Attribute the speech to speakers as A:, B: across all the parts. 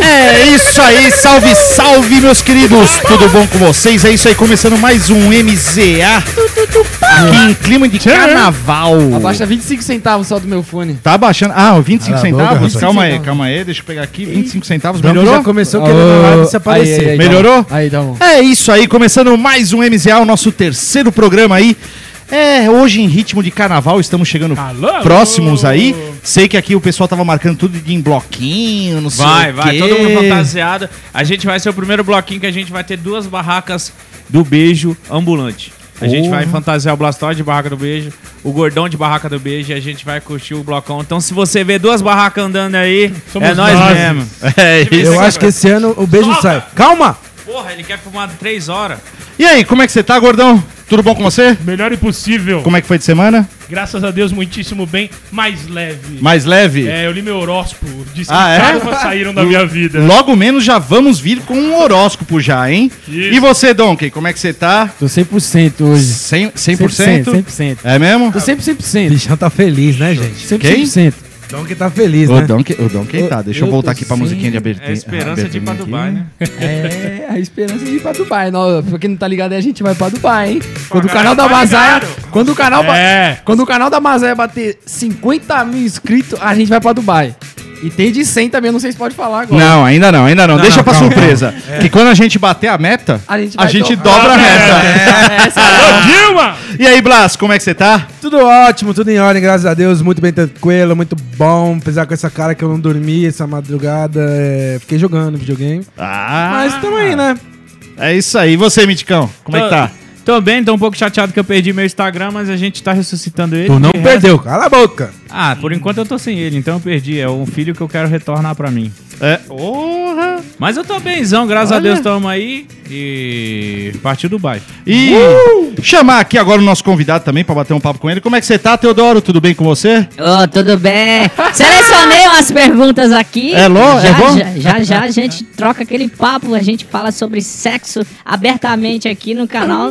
A: É isso aí, salve, salve, meus queridos! Tudo bom com vocês? É isso aí, começando mais um MZA aqui em clima de carnaval.
B: Abaixa 25 centavos só do meu fone.
A: Tá baixando. Ah, 25
C: Cala a boca,
A: centavos?
C: rapaz.
A: calma aí, calma aí, deixa eu pegar aqui. 25 centavos,
C: Melhorou?
A: melhorou?
C: Já começou querendo nada se aparecer.
B: Aí, aí, aí,
A: Melhorou?
B: Aí, tá bom.
A: É isso aí, começando mais um MZA, o nosso terceiro programa aí. É, hoje em ritmo de carnaval, estamos chegando
D: Alô?
A: próximos aí. Sei que aqui o pessoal tava marcando tudo de em bloquinho, não sei
D: Vai,
A: o
D: vai,
A: quê.
D: todo mundo fantasiado. A gente vai ser o primeiro bloquinho que a gente vai ter duas barracas do beijo ambulante. A gente vai fantasiar o Blastoise de barraca do beijo, o gordão de barraca do beijo e a gente vai curtir o blocão. Então se você vê duas barracas andando aí,
E: Somos
D: é nós
E: nós.
D: mesmo.
A: É isso.
C: Eu acho que esse ano o beijo
D: Solta!
C: sai. Calma!
D: Porra, ele quer fumar três horas.
A: E aí, como é que você tá, gordão? Tudo bom com você?
E: Melhor impossível.
A: Como é que foi de semana?
E: Graças a Deus, muitíssimo bem. Mais leve.
A: Mais leve?
E: É, eu li meu horóscopo. Disse
A: Ah, é?
E: que traumas saíram da minha vida.
A: Logo menos já vamos vir com um horóscopo já, hein?
E: Isso.
A: E você, Donkey, como é que você tá?
B: Tô 100% hoje.
A: 100%?
B: 100%.
A: 100%?
B: 100%.
A: É mesmo?
B: Tô 100%.
C: O bichão tá feliz, né, gente?
B: 100%.
C: Que tá feliz,
A: O
C: né?
A: Donkey, o Donkey tá. Deixa eu,
B: eu
A: voltar aqui pra
B: sim.
A: musiquinha de abertura.
D: É a esperança de ir pra Dubai, né?
B: É, a esperança de ir pra Dubai. Não, pra quem não tá ligado, aí a gente vai pra Dubai, hein? Quando o canal da Mazaia. Quando o canal.
E: É.
B: Quando o canal da Mazaia bater 50 mil inscritos, a gente vai pra Dubai. E tem de 100 também, eu não sei se pode falar agora.
A: Não, ainda não, ainda não. Deixa
C: não,
A: pra
C: calma,
A: surpresa. Que quando a gente bater a meta,
B: A gente
A: a gente
B: dobrar.
A: dobra a meta.
B: É, é
E: Ô, Dilma!
A: E aí, Blas, como é que você tá?
C: Tudo ótimo, tudo em ordem, graças a Deus. Muito bem tranquilo, muito bom. Apesar com essa cara que eu não dormi essa madrugada, é, fiquei jogando videogame.
A: Ah,
C: Mas tamo aí, né?
A: é isso aí. E você, Miticão, como é que tá?
D: Tô bem, tô um pouco chateado que eu perdi meu Instagram, mas a gente tá ressuscitando ele.
C: Tu não
D: resto-
C: perdeu, cala a boca.
D: Ah, por enquanto eu tô sem ele, então eu perdi. É um filho que eu quero retornar pra mim.
A: É, porra.
D: Mas eu tô bemzão, graças a
A: Olha.
D: Deus tamo aí. E partiu Dubai.
A: E chamar aqui agora o nosso convidado também pra bater um papo com ele. Como é que você tá, Teodoro? Tudo bem com você?
F: Ô, tudo bem? Selecionei umas perguntas aqui.
A: É lo-
F: já,
A: é bom?
F: Já, já, já a gente troca aquele papo, a gente fala sobre sexo abertamente aqui no canal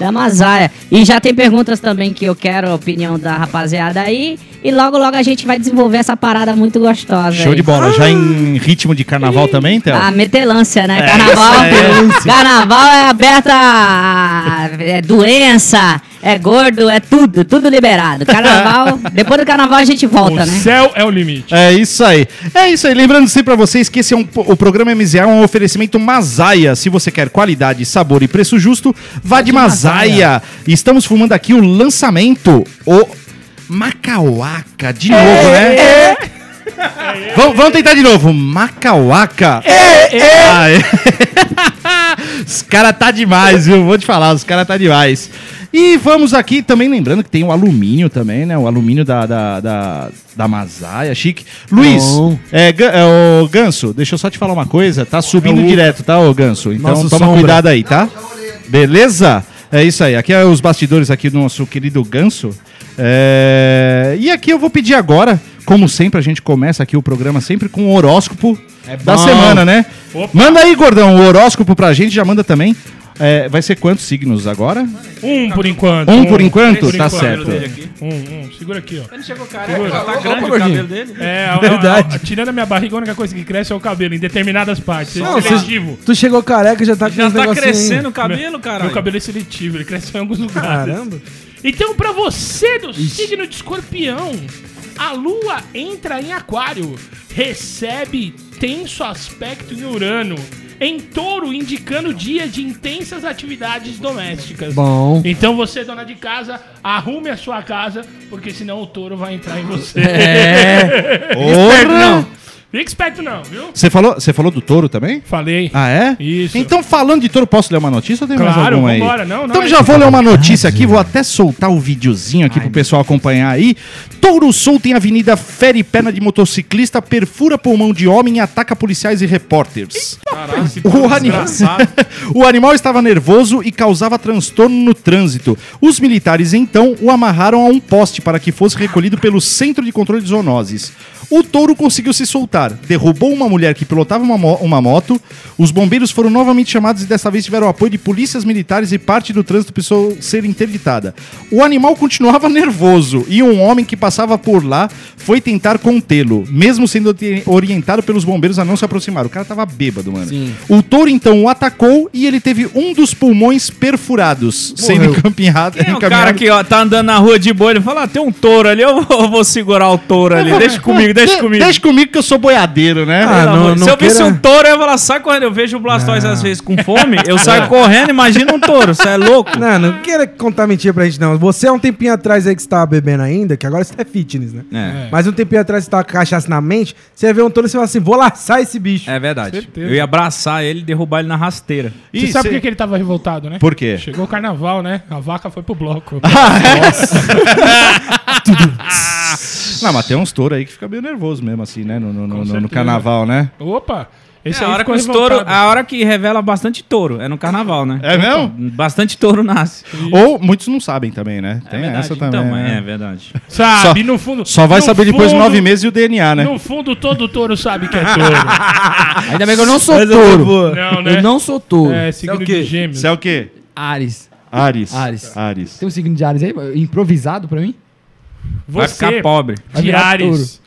F: da Mazaia. E já tem perguntas também que eu quero a opinião da rapaziada aí. E logo, logo a gente vai desenvolver essa parada muito gostosa
A: Show
F: aí.
A: de bola. Já em ritmo de carnaval também, Theo?
F: A metelância, né?
A: É,
F: Carnaval,
A: isso
F: carnaval é aberta é doença, é gordo, é tudo, tudo liberado. Carnaval, depois do carnaval a gente volta,
E: O
F: né?
E: céu é o limite.
A: É isso aí. É isso aí. Lembrando sempre pra vocês que esse é um, o programa MZA é um oferecimento Mazaia. Se você quer qualidade, sabor e preço justo, vá de Mazaia. Estamos fumando aqui o lançamento, o Macauaca. De novo, né? Vamos, vamos tentar de novo. Macauaca. Aê. Os caras tá demais, viu? Vou te falar, os caras tá demais. E vamos aqui também lembrando que tem o alumínio também, né? O alumínio da, da, da, da Mazaia, chique. Luiz,
C: Bom.
A: é, é, ô, Ganso, deixa eu só te falar uma coisa. Tá subindo direto, tá, ô Ganso? Então
C: Nosso
A: toma
C: sombra.
A: cuidado aí, tá? Beleza? É isso aí. Aqui é os bastidores aqui do nosso querido Ganso. É, E aqui eu vou pedir agora, como sempre, a gente começa aqui o programa sempre com o horóscopo da
C: bom.
A: semana, né?
E: Opa.
A: Manda aí, gordão, o horóscopo pra gente, já manda também. É, vai ser quantos signos agora?
E: Um por enquanto.
A: Um por enquanto?
E: por
A: Tá
E: enquanto.
A: certo.
E: Um, um. Segura aqui, ó.
D: Ele chegou careca, já tá grande o cabelo dele.
E: É, a- a-
C: Verdade.
E: a- tirando a minha barriga, a única coisa que cresce é o cabelo, em determinadas partes.
C: Não,
E: é seletivo.
C: Tu chegou careca e já tá com
D: Já tá crescendo
C: aí.
D: o cabelo, cara.
E: Meu cabelo é seletivo, ele cresce em alguns lugares.
C: Caramba.
E: Então, pra você do signo de escorpião, a lua entra em aquário, recebe tenso aspecto em Urano, em touro, indicando dia de intensas atividades domésticas.
B: Bom.
E: Então você, dona de casa, arrume a sua casa, porque senão o touro vai entrar em você.
B: É.
A: Porra!
E: Fica esperto não, viu?
A: Você falou, você falou do touro também?
E: Falei.
A: Ah, é?
E: Isso.
A: Então, falando de touro, posso ler uma notícia ou tem mais
E: Claro,
A: alguma aí?
E: vambora. Não, não,
A: então
E: é
A: já vou ler uma notícia aqui, vou até soltar o videozinho aqui pro pessoal acompanhar aí. Touro solto em avenida fere perna de motociclista, perfura pulmão de homem e ataca policiais e repórteres.
D: Caralho, esse
A: O animal... o animal estava nervoso e causava transtorno no trânsito. Os militares então o amarraram a um poste para que fosse recolhido pelo Centro de Controle de Zoonoses. O touro conseguiu se soltar, derrubou uma mulher que pilotava uma, mo- uma moto. Os bombeiros foram novamente chamados e dessa vez tiveram apoio de polícias militares e parte do trânsito precisou ser interditada. O animal continuava nervoso e um homem que passava por lá foi tentar contê-lo, mesmo sendo ori- orientado pelos bombeiros a não se aproximar. O cara tava bêbado, mano.
B: Sim.
A: O touro então o atacou e ele teve um dos pulmões perfurados, sendo encaminhado.
D: É cara que ó, tá andando na rua de boa, ele fala, ah, tem um touro ali, eu vou, eu vou segurar o touro ali, deixa comigo, deixa
A: De-
D: comigo.
A: Deixa comigo que eu sou boiadeiro, né?
C: Ah, não- não
D: Se eu visse
C: queira-
D: um touro, eu ia falar, sai correndo. Eu vejo o Blastoise às vezes com fome, eu saio correndo, imagina um touro, você é louco?
C: Não, não queira contar mentira pra gente, não. Você há um tempinho atrás aí que você tava bebendo ainda, que agora você é fitness, né?
D: É.
C: Mas um tempinho atrás você tava com cachaça na mente, você vê um touro e você fala assim, vou laçar esse bicho.
D: É verdade.
E: Certeza.
D: Eu ia abraçar ele e derrubar ele na rasteira.
E: Você
A: Ih,
E: sabe por que, que ele tava revoltado, né?
A: Por quê?
E: Chegou o carnaval, né? A vaca foi pro bloco.
A: Não, mas tem uns touros aí que fica meio nervoso mesmo, assim, né? No, no, no- no carnaval, né?
E: Opa! Esse
D: É a hora que os touro, a hora que revela bastante touro, é no carnaval, né?
A: É mesmo?
D: Bastante touro nasce.
A: Ou muitos não sabem também, né?
D: É
A: Tem
D: verdade.
A: essa também.
D: Então,
A: né?
D: é verdade.
E: Sabe,
A: Só-
E: no fundo.
A: Só vai saber depois de
E: fundo-
A: nove meses e o DNA, né?
E: No fundo, todo touro sabe que é touro.
B: Ainda bem que eu não sou
C: Mas
B: touro.
E: Não, né?
B: Eu não sou touro.
E: É, signo
C: o quê?
E: de gêmeos.
A: Você é o quê?
B: Ares.
A: Ares.
B: Ares.
A: Ares.
B: Tem um signo de Ares aí? Improvisado pra mim?
D: Vai
E: Você,
D: ficar pobre.
B: Vai
E: de
B: virar
E: Ares.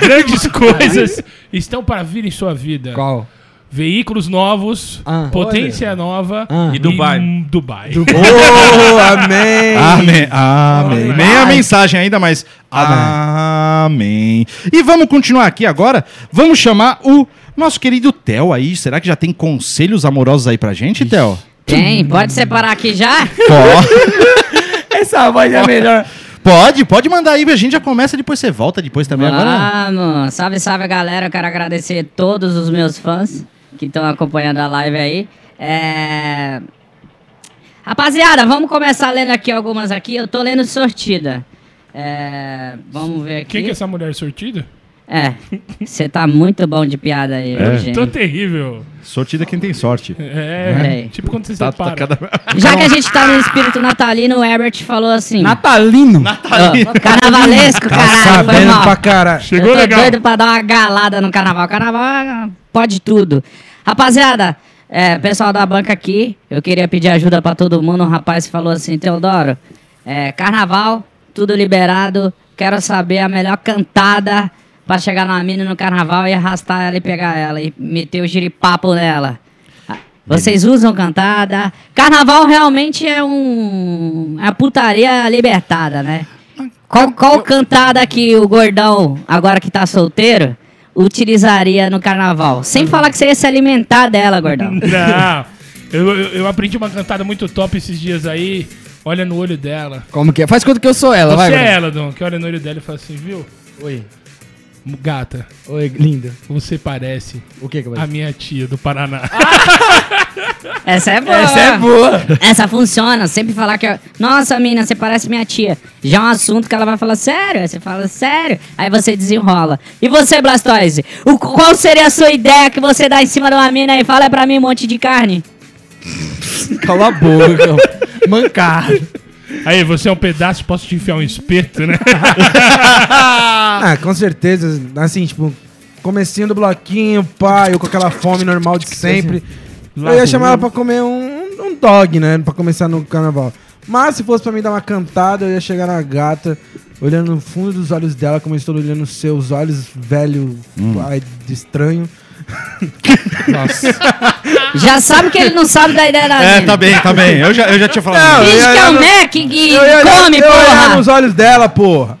E: Grandes coisas estão para vir em sua vida.
B: Qual?
E: Veículos novos,
B: Ah.
E: potência nova
B: Ah.
D: E Dubai.
E: hum, Dubai.
C: Oh, amém!
A: Amém. Amém.
E: Amém.
A: Nem a mensagem ainda, mas. Amém. E vamos continuar aqui agora. Vamos chamar o nosso querido Theo aí. Será que já tem conselhos amorosos aí pra gente, Theo?
F: Tem, pode separar aqui já?
A: Pode.
B: Essa voz é melhor.
A: Pode, pode mandar aí, a gente já começa, depois você volta depois também agora.
F: Vamos! Salve, salve, galera. Eu quero agradecer todos os meus fãs que estão acompanhando a live aí. É... Rapaziada, vamos começar lendo aqui algumas aqui. Eu tô lendo sortida. É... Vamos ver aqui.
E: Quem que é essa mulher sortida?
F: É, você tá muito bom de piada aí,
A: É.
E: Tô terrível.
A: Sortida quem tem sorte.
E: É,
F: É.
E: tipo quando você
A: Tá,
E: separa.
A: tá cada...
F: Já que a gente tá no espírito natalino, o Herbert falou assim...
B: Natalino.
F: Ó, carnavalesco,
C: Tá
F: caralho, foi
C: sabendo
F: mal.
C: pra caralho.
E: Chegou
F: eu tô
E: legal.
F: doido pra dar uma galada no carnaval. Carnaval pode tudo. Rapaziada, é, pessoal da banca aqui, eu queria pedir ajuda pra todo mundo. Um rapaz falou assim, Teodoro, é, carnaval, tudo liberado. Quero saber a melhor cantada pra chegar numa mina no carnaval e arrastar ela e pegar ela e meter o giripapo nela. Vocês usam cantada? Carnaval realmente é um. É a putaria libertada, né? Qual, qual cantada que o gordão, agora que tá solteiro, utilizaria no carnaval? Sem falar que você ia se alimentar dela, gordão.
E: Não. Eu, eu, eu aprendi uma cantada muito top esses dias aí. Olha no olho dela.
B: Como que é? Faz conta que eu sou ela,
E: Você
B: vai.
E: é ela, Dom, que olha no olho dela e fala assim, viu?
B: Oi.
E: Gata,
B: Oi, linda.
E: você parece
B: O que que
E: a minha tia do Paraná.
F: Essa é boa.
B: Essa é boa.
F: Essa funciona. Sempre falar que. Nossa, mina, você parece minha tia. Já é um assunto que ela vai falar sério. Aí você fala sério. Aí você desenrola. E você, Blastoise? O, qual seria a sua ideia que você dá em cima de uma mina e fala pra mim um monte de carne?
B: Cala a boca. Mancado.
E: Aí, você é um pedaço, posso te enfiar um espeto, né?
C: Ah, com certeza. Assim, tipo, comecinho do bloquinho, pai, eu com aquela fome normal de sempre. Eu ia chamar ela pra comer um, um dog, né? Pra começar no carnaval. Mas se fosse pra mim dar uma cantada, eu ia chegar na gata, olhando no fundo dos olhos dela, como eu estou olhando nos seus olhos, velho, pai de estranho.
F: Já sabe que ele não sabe da ideia da
A: É,
F: mina.
A: tá bem, tá bem. Eu já, eu já tinha falado.
C: Não,
F: Finge
C: eu
F: que é
C: ia
F: o
C: no-
F: Mac e
C: Eu ia,
F: come,
C: eu ia olhar
F: porra.
C: nos olhos dela, porra.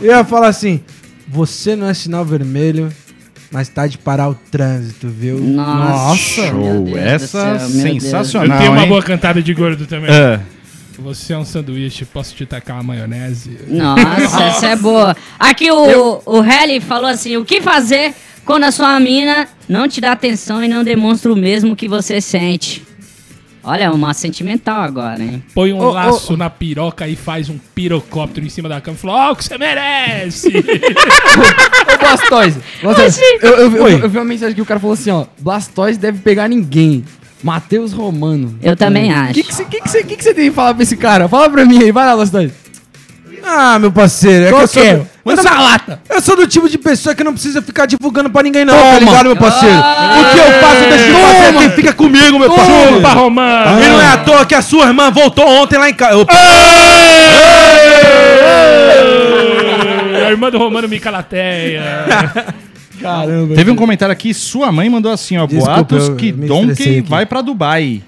C: Eu ia falar assim: você não é sinal vermelho, mas tá de parar o trânsito, viu?
F: Nossa,
A: Show. Essa
F: céu, Deus.
E: Eu
A: sensacional,
E: tenho uma
A: hein?
E: boa cantada de gordo também.
A: É.
E: Você é um sanduíche, posso te tacar uma maionese?
F: Nossa, essa é boa. Aqui o, o Helly falou assim: o que fazer quando a sua mina não te dá atenção e não demonstra o mesmo que você sente? Olha, uma sentimental agora, hein?
E: Põe um
B: ô,
E: laço na piroca e faz um pirocóptero em cima da cama e fala: Ó, o que você merece!
B: Ô, Blastoise. Blastoise. Eu, eu, eu, eu vi uma mensagem que o cara falou assim, ó. Blastoise deve pegar ninguém. Matheus Romano.
F: Eu também acho.
B: O que que você que que você- que que você tem que falar pra esse cara? Fala pra mim aí. Vai lá, Blastoise.
C: Ah, meu parceiro, é
B: Qual
C: que eu sou, do,
B: Manda na lata.
C: Eu sou do tipo de pessoa que não precisa ficar divulgando pra ninguém, não, tá ligado, meu parceiro? o que eu faço, deixa eu fazer quem fica comigo, meu parceiro.
E: Chupa, Romano!
C: E não é à toa que a sua irmã voltou ontem lá em casa. Opa,
E: A irmã do Romano Micalateia.
B: Caramba.
A: Teve um comentário aqui, sua mãe mandou assim, ó.
C: Desculpa,
A: boatos
C: eu
A: que
C: me
A: Donkey vai pra Dubai.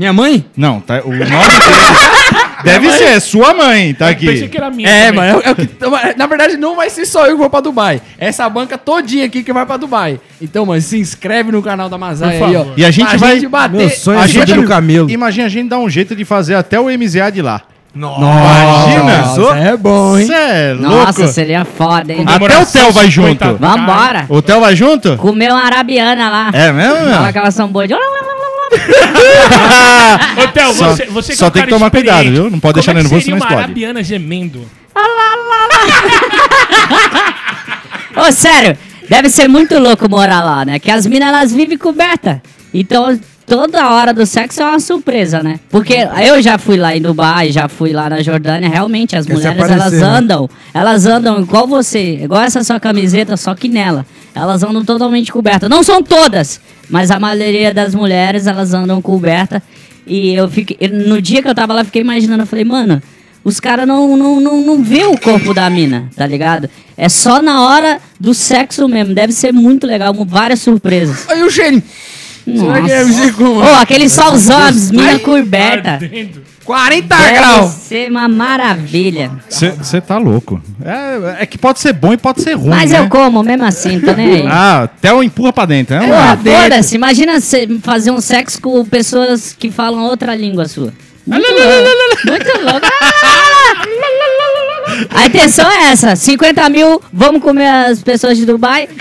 B: Minha mãe?
A: Não, tá, o nome dele... Deve ser, é sua mãe, tá
E: Pensei
A: aqui.
E: que era minha.
B: É,
E: também.
B: mano. É, é o que, na verdade, não vai ser só eu que vou pra Dubai. É essa banca todinha aqui que vai pra Dubai. Então, mano, se inscreve no canal da Mazai aí, ó.
A: E a gente
B: Pra
A: vai-
B: bater.
C: Meu sonho é
A: A gente-
C: no camelo.
A: Imagina a gente dar um jeito de fazer até o MZA de lá.
C: Imagina.
B: Nossa, é bom, hein?
A: Você é
F: Nossa,
A: louco.
F: seria foda, hein?
A: Até o Theo vai junto.
E: 50.
F: Vambora.
A: O Theo vai junto?
F: Comeu uma arabiana lá.
A: É mesmo?
F: Fala que elas são boas de...
A: Só-
E: você, você
A: só
E: é um
A: tem que tomar
E: experiente.
A: cuidado, viu? Não pode deixar
E: é
A: nervoso, senão
E: uma
A: explode.
E: arabiana gemendo.
F: Ô, sério, deve ser muito louco morar lá, né? Que as minas, elas vivem cobertas. Então, toda hora do sexo é uma surpresa, né? Porque eu já fui lá em Dubai, já fui lá na Jordânia, realmente, as
C: Quer
F: mulheres, elas
C: aparecer, né?
F: andam, elas andam igual você, igual essa sua camiseta, só que nela. Elas andam totalmente cobertas. Não são todas, mas a maioria das mulheres, elas andam cobertas. E eu fiquei, no dia que eu tava lá, eu fiquei imaginando, eu falei, mano, os caras não, não, não, não vê o corpo da mina, tá ligado? É só na hora do sexo mesmo. Deve ser muito legal, com várias surpresas.
B: Aí o cheirinho. Será que é MC como?
F: Ô, aquele solzão, as minas cobertas.
E: Ardendo.
B: 40
F: Deve
B: graus.
F: ser uma maravilha.
A: Você tá louco. É, é que pode ser bom e pode ser ruim,
F: Mas
A: né?
F: eu como mesmo assim, tô nem aí.
A: Ah, Theo empurra pra dentro, né?
F: Porra, foda-se. Imagina você fazer um sexo com pessoas que falam outra língua sua. Muito louco. Muito louco. A intenção é essa: 50 mil, vamos comer as pessoas de Dubai.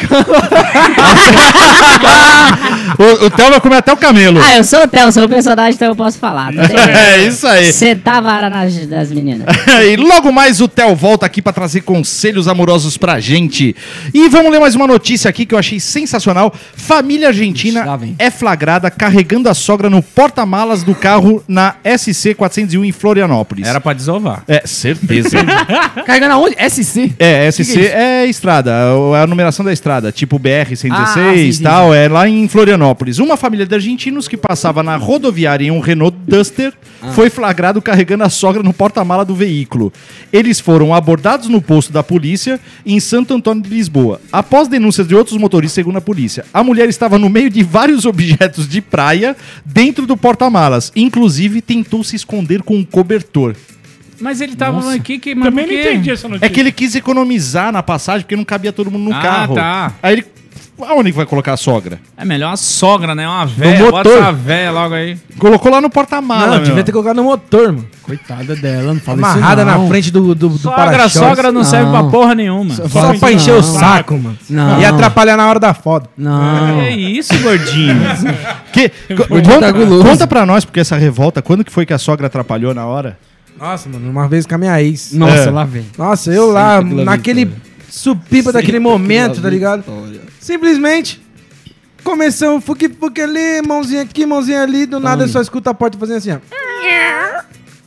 A: O, o Theo vai comer até o camelo.
F: Ah, eu sou o Theo, sou o personagem, então eu posso falar. tá?
A: É isso aí.
F: Você tá a vara nas, das meninas.
A: e logo mais o Theo volta aqui pra trazer conselhos amorosos pra gente. E vamos ler mais uma notícia aqui que eu achei sensacional. Família argentina
B: Ixi,
A: é flagrada carregando a sogra no porta-malas do carro na SC 401 em Florianópolis.
D: Era pra desovar.
A: É, certeza.
B: Carregando aonde? SC.
A: É, SC
B: Que que
A: é, estrada, é a numeração da estrada, tipo BR-116
B: Ah,
A: e tal, é lá em Florianópolis. Uma família de argentinos que passava na rodoviária em um Renault Duster
B: Ah.
A: foi flagrado carregando a sogra no porta-mala do veículo. Eles foram abordados no posto da polícia em Santo Antônio de Lisboa. Após denúncias de outros motoristas, segundo a polícia, a mulher estava no meio de vários objetos de praia dentro do porta-malas. Inclusive, tentou se esconder com um cobertor.
D: Mas ele tava aqui que. mas
E: Também
D: por
E: não
D: quê?
E: entendi essa notícia.
A: É que ele quis economizar na passagem porque não cabia todo mundo no
D: Ah,
A: carro.
D: tá.
A: Aí ele. Aonde que vai colocar a sogra?
D: É melhor uma sogra, né? Uma véia.
C: motor.
D: Bota essa véia logo aí.
A: Colocou lá no porta-mala.
C: Não,
A: meu.
C: devia ter colocado no motor, mano.
B: Coitada dela, não fala
C: Amarrada
B: isso não.
C: na frente do, do, do
D: Sogra,
C: para-choque.
D: sogra não, serve pra porra nenhuma.
C: Só
B: Fala
C: pra encher o saco, mano.
B: Não.
C: E atrapalhar na hora da foto.
B: Não.
D: Que isso, gordinho?
A: Que, co-
B: Gordinho tá
A: conta,
B: guloso.
A: conta pra nós, porque essa revolta, quando que foi que a sogra atrapalhou na hora?
C: Nossa, mano, uma vez com a minha ex.
B: Nossa,
A: É.
B: lá vem.
C: Nossa, eu lá,
B: Sempre pela
C: naquele supipa daquele
B: Sempre
C: momento, tá ligado?
B: vitória.
C: Simplesmente começamos fuque-fuque ali, mãozinha aqui, mãozinha ali, do nada eu só escuto a porta fazendo assim, ó.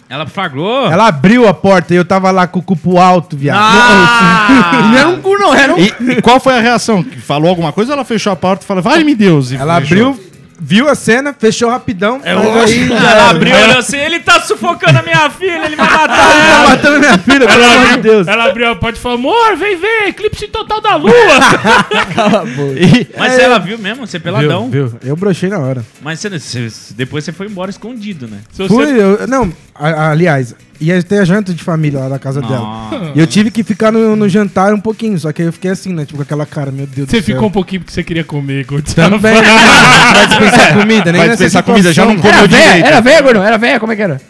D: Ela flagrou?
C: Ela abriu a porta e eu tava lá com o cupo alto, viado.
D: Ah!
B: Não era um cu, não, era um.
A: E, e qual foi a reação? Falou alguma coisa ela fechou a porta e falou, vai me Deus. e
C: Ela
A: fechou.
C: abriu, viu a cena, fechou rapidão. É aí, já
D: Ela
C: era.
D: abriu olhou assim, ele tá sufocando a minha filha, ele vai matar
C: Tá
D: ela.
C: matando minha filha, pelo amor de Deus.
E: Ela abriu a porta e falou: amor, vem ver, eclipse total da lua.
A: E-
D: Mas ela viu mesmo, você peladão.
C: Viu, viu? Eu brochei na hora.
D: Mas você, você- depois você foi embora escondido, né?
E: Se
C: Fui,
E: você-
C: eu, não, a- aliás, ia ter a janta de família lá da casa dela.
D: Nossa.
C: E eu tive que ficar no, no jantar um pouquinho, só que aí eu fiquei assim, né? Tipo, com aquela cara, meu Deus
E: Você
C: do céu.
E: ficou um pouquinho porque você queria comer, Gustavo.
C: Também, né? vai dispensar comida, nem
A: Vai dispensar comida, já não comeu
B: Era véia,
A: direito.
B: era véia, gordão? Era véia, como é que era?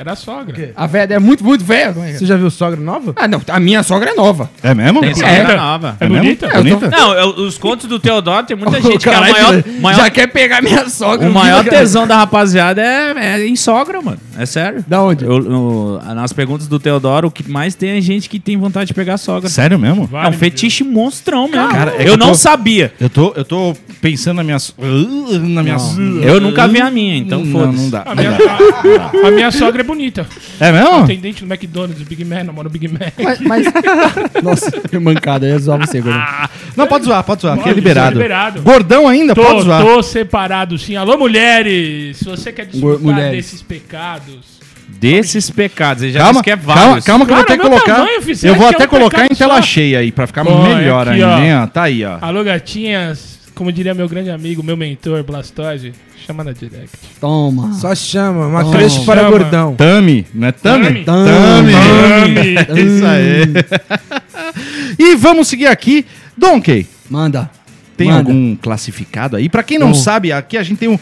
E: Era a sogra.
B: A véia é muito, muito. Como é que
C: Você já viu sogra nova?
B: Ah, não, a minha sogra é nova.
A: É mesmo?
D: Tem
E: É.
D: sogra nova.
E: É
A: É mesmo?
E: bonita?
A: Bonita?
D: Não, eu- os contos do Teodoro tem muita gente que é o
B: caralho,
D: maior,
B: já
D: maior,
B: quer pegar minha sogra.
D: o maior
B: cara.
D: tesão da rapaziada é, é em sogra, mano. É sério.
B: Da onde?
D: Eu- eu- nas perguntas do Teodoro, o que mais tem é gente que tem vontade de pegar sogra.
A: Sério mesmo?
E: Vale,
D: é um fetiche monstrão mesmo.
A: Cara, é
D: eu
A: eu
D: não
A: tô-
D: sabia.
A: Eu tô, eu tô pensando na minha... Na minha
D: Eu nunca vi a minha, então
A: não,
D: foda-se.
A: não dá.
E: A
A: não
E: minha,
A: dá.
E: a- a minha sogra é bonita.
A: É mesmo?
E: Atendente no McDonald's, Big Man, namora o Big Man.
B: Mas, mas- Nossa, que mancada. Eu ia zoar você, Gordão.
A: Não, pode zoar, pode zoar, que é
E: Pode,
A: liberado.
E: liberado.
A: Gordão ainda, pode
E: Tô,
A: zoar.
E: tô separado, sim. Alô, mulheres! Se você quer desfrutar
B: mulheres.
E: desses pecados...
D: Desses pecados, ele já
A: Calma,
D: disse que é
A: calma,
D: vários.
A: calma que eu vou
E: Cara,
A: até colocar.
E: tamanho, filho,
A: eu vou até
E: é um
A: colocar em tela
E: só?
A: cheia aí, pra ficar
E: Ó,
A: melhor
E: aqui,
A: ainda,
E: ó.
A: Tá aí, ó.
E: Alô, gatinhas! Como diria meu grande amigo, meu mentor, Blastoise, chama na direct.
B: Toma.
C: Só chama, uma
B: Oh,
C: crush para
E: chama.
C: gordão.
A: Tami, não é Tami?
E: Tami.
A: Tami.
E: Tami.
A: Isso aí. e vamos seguir aqui. Donkey,
B: Manda.
A: tem
B: Manda.
A: algum classificado aí? Pra quem não
B: Bom.
A: sabe, aqui a gente tem um.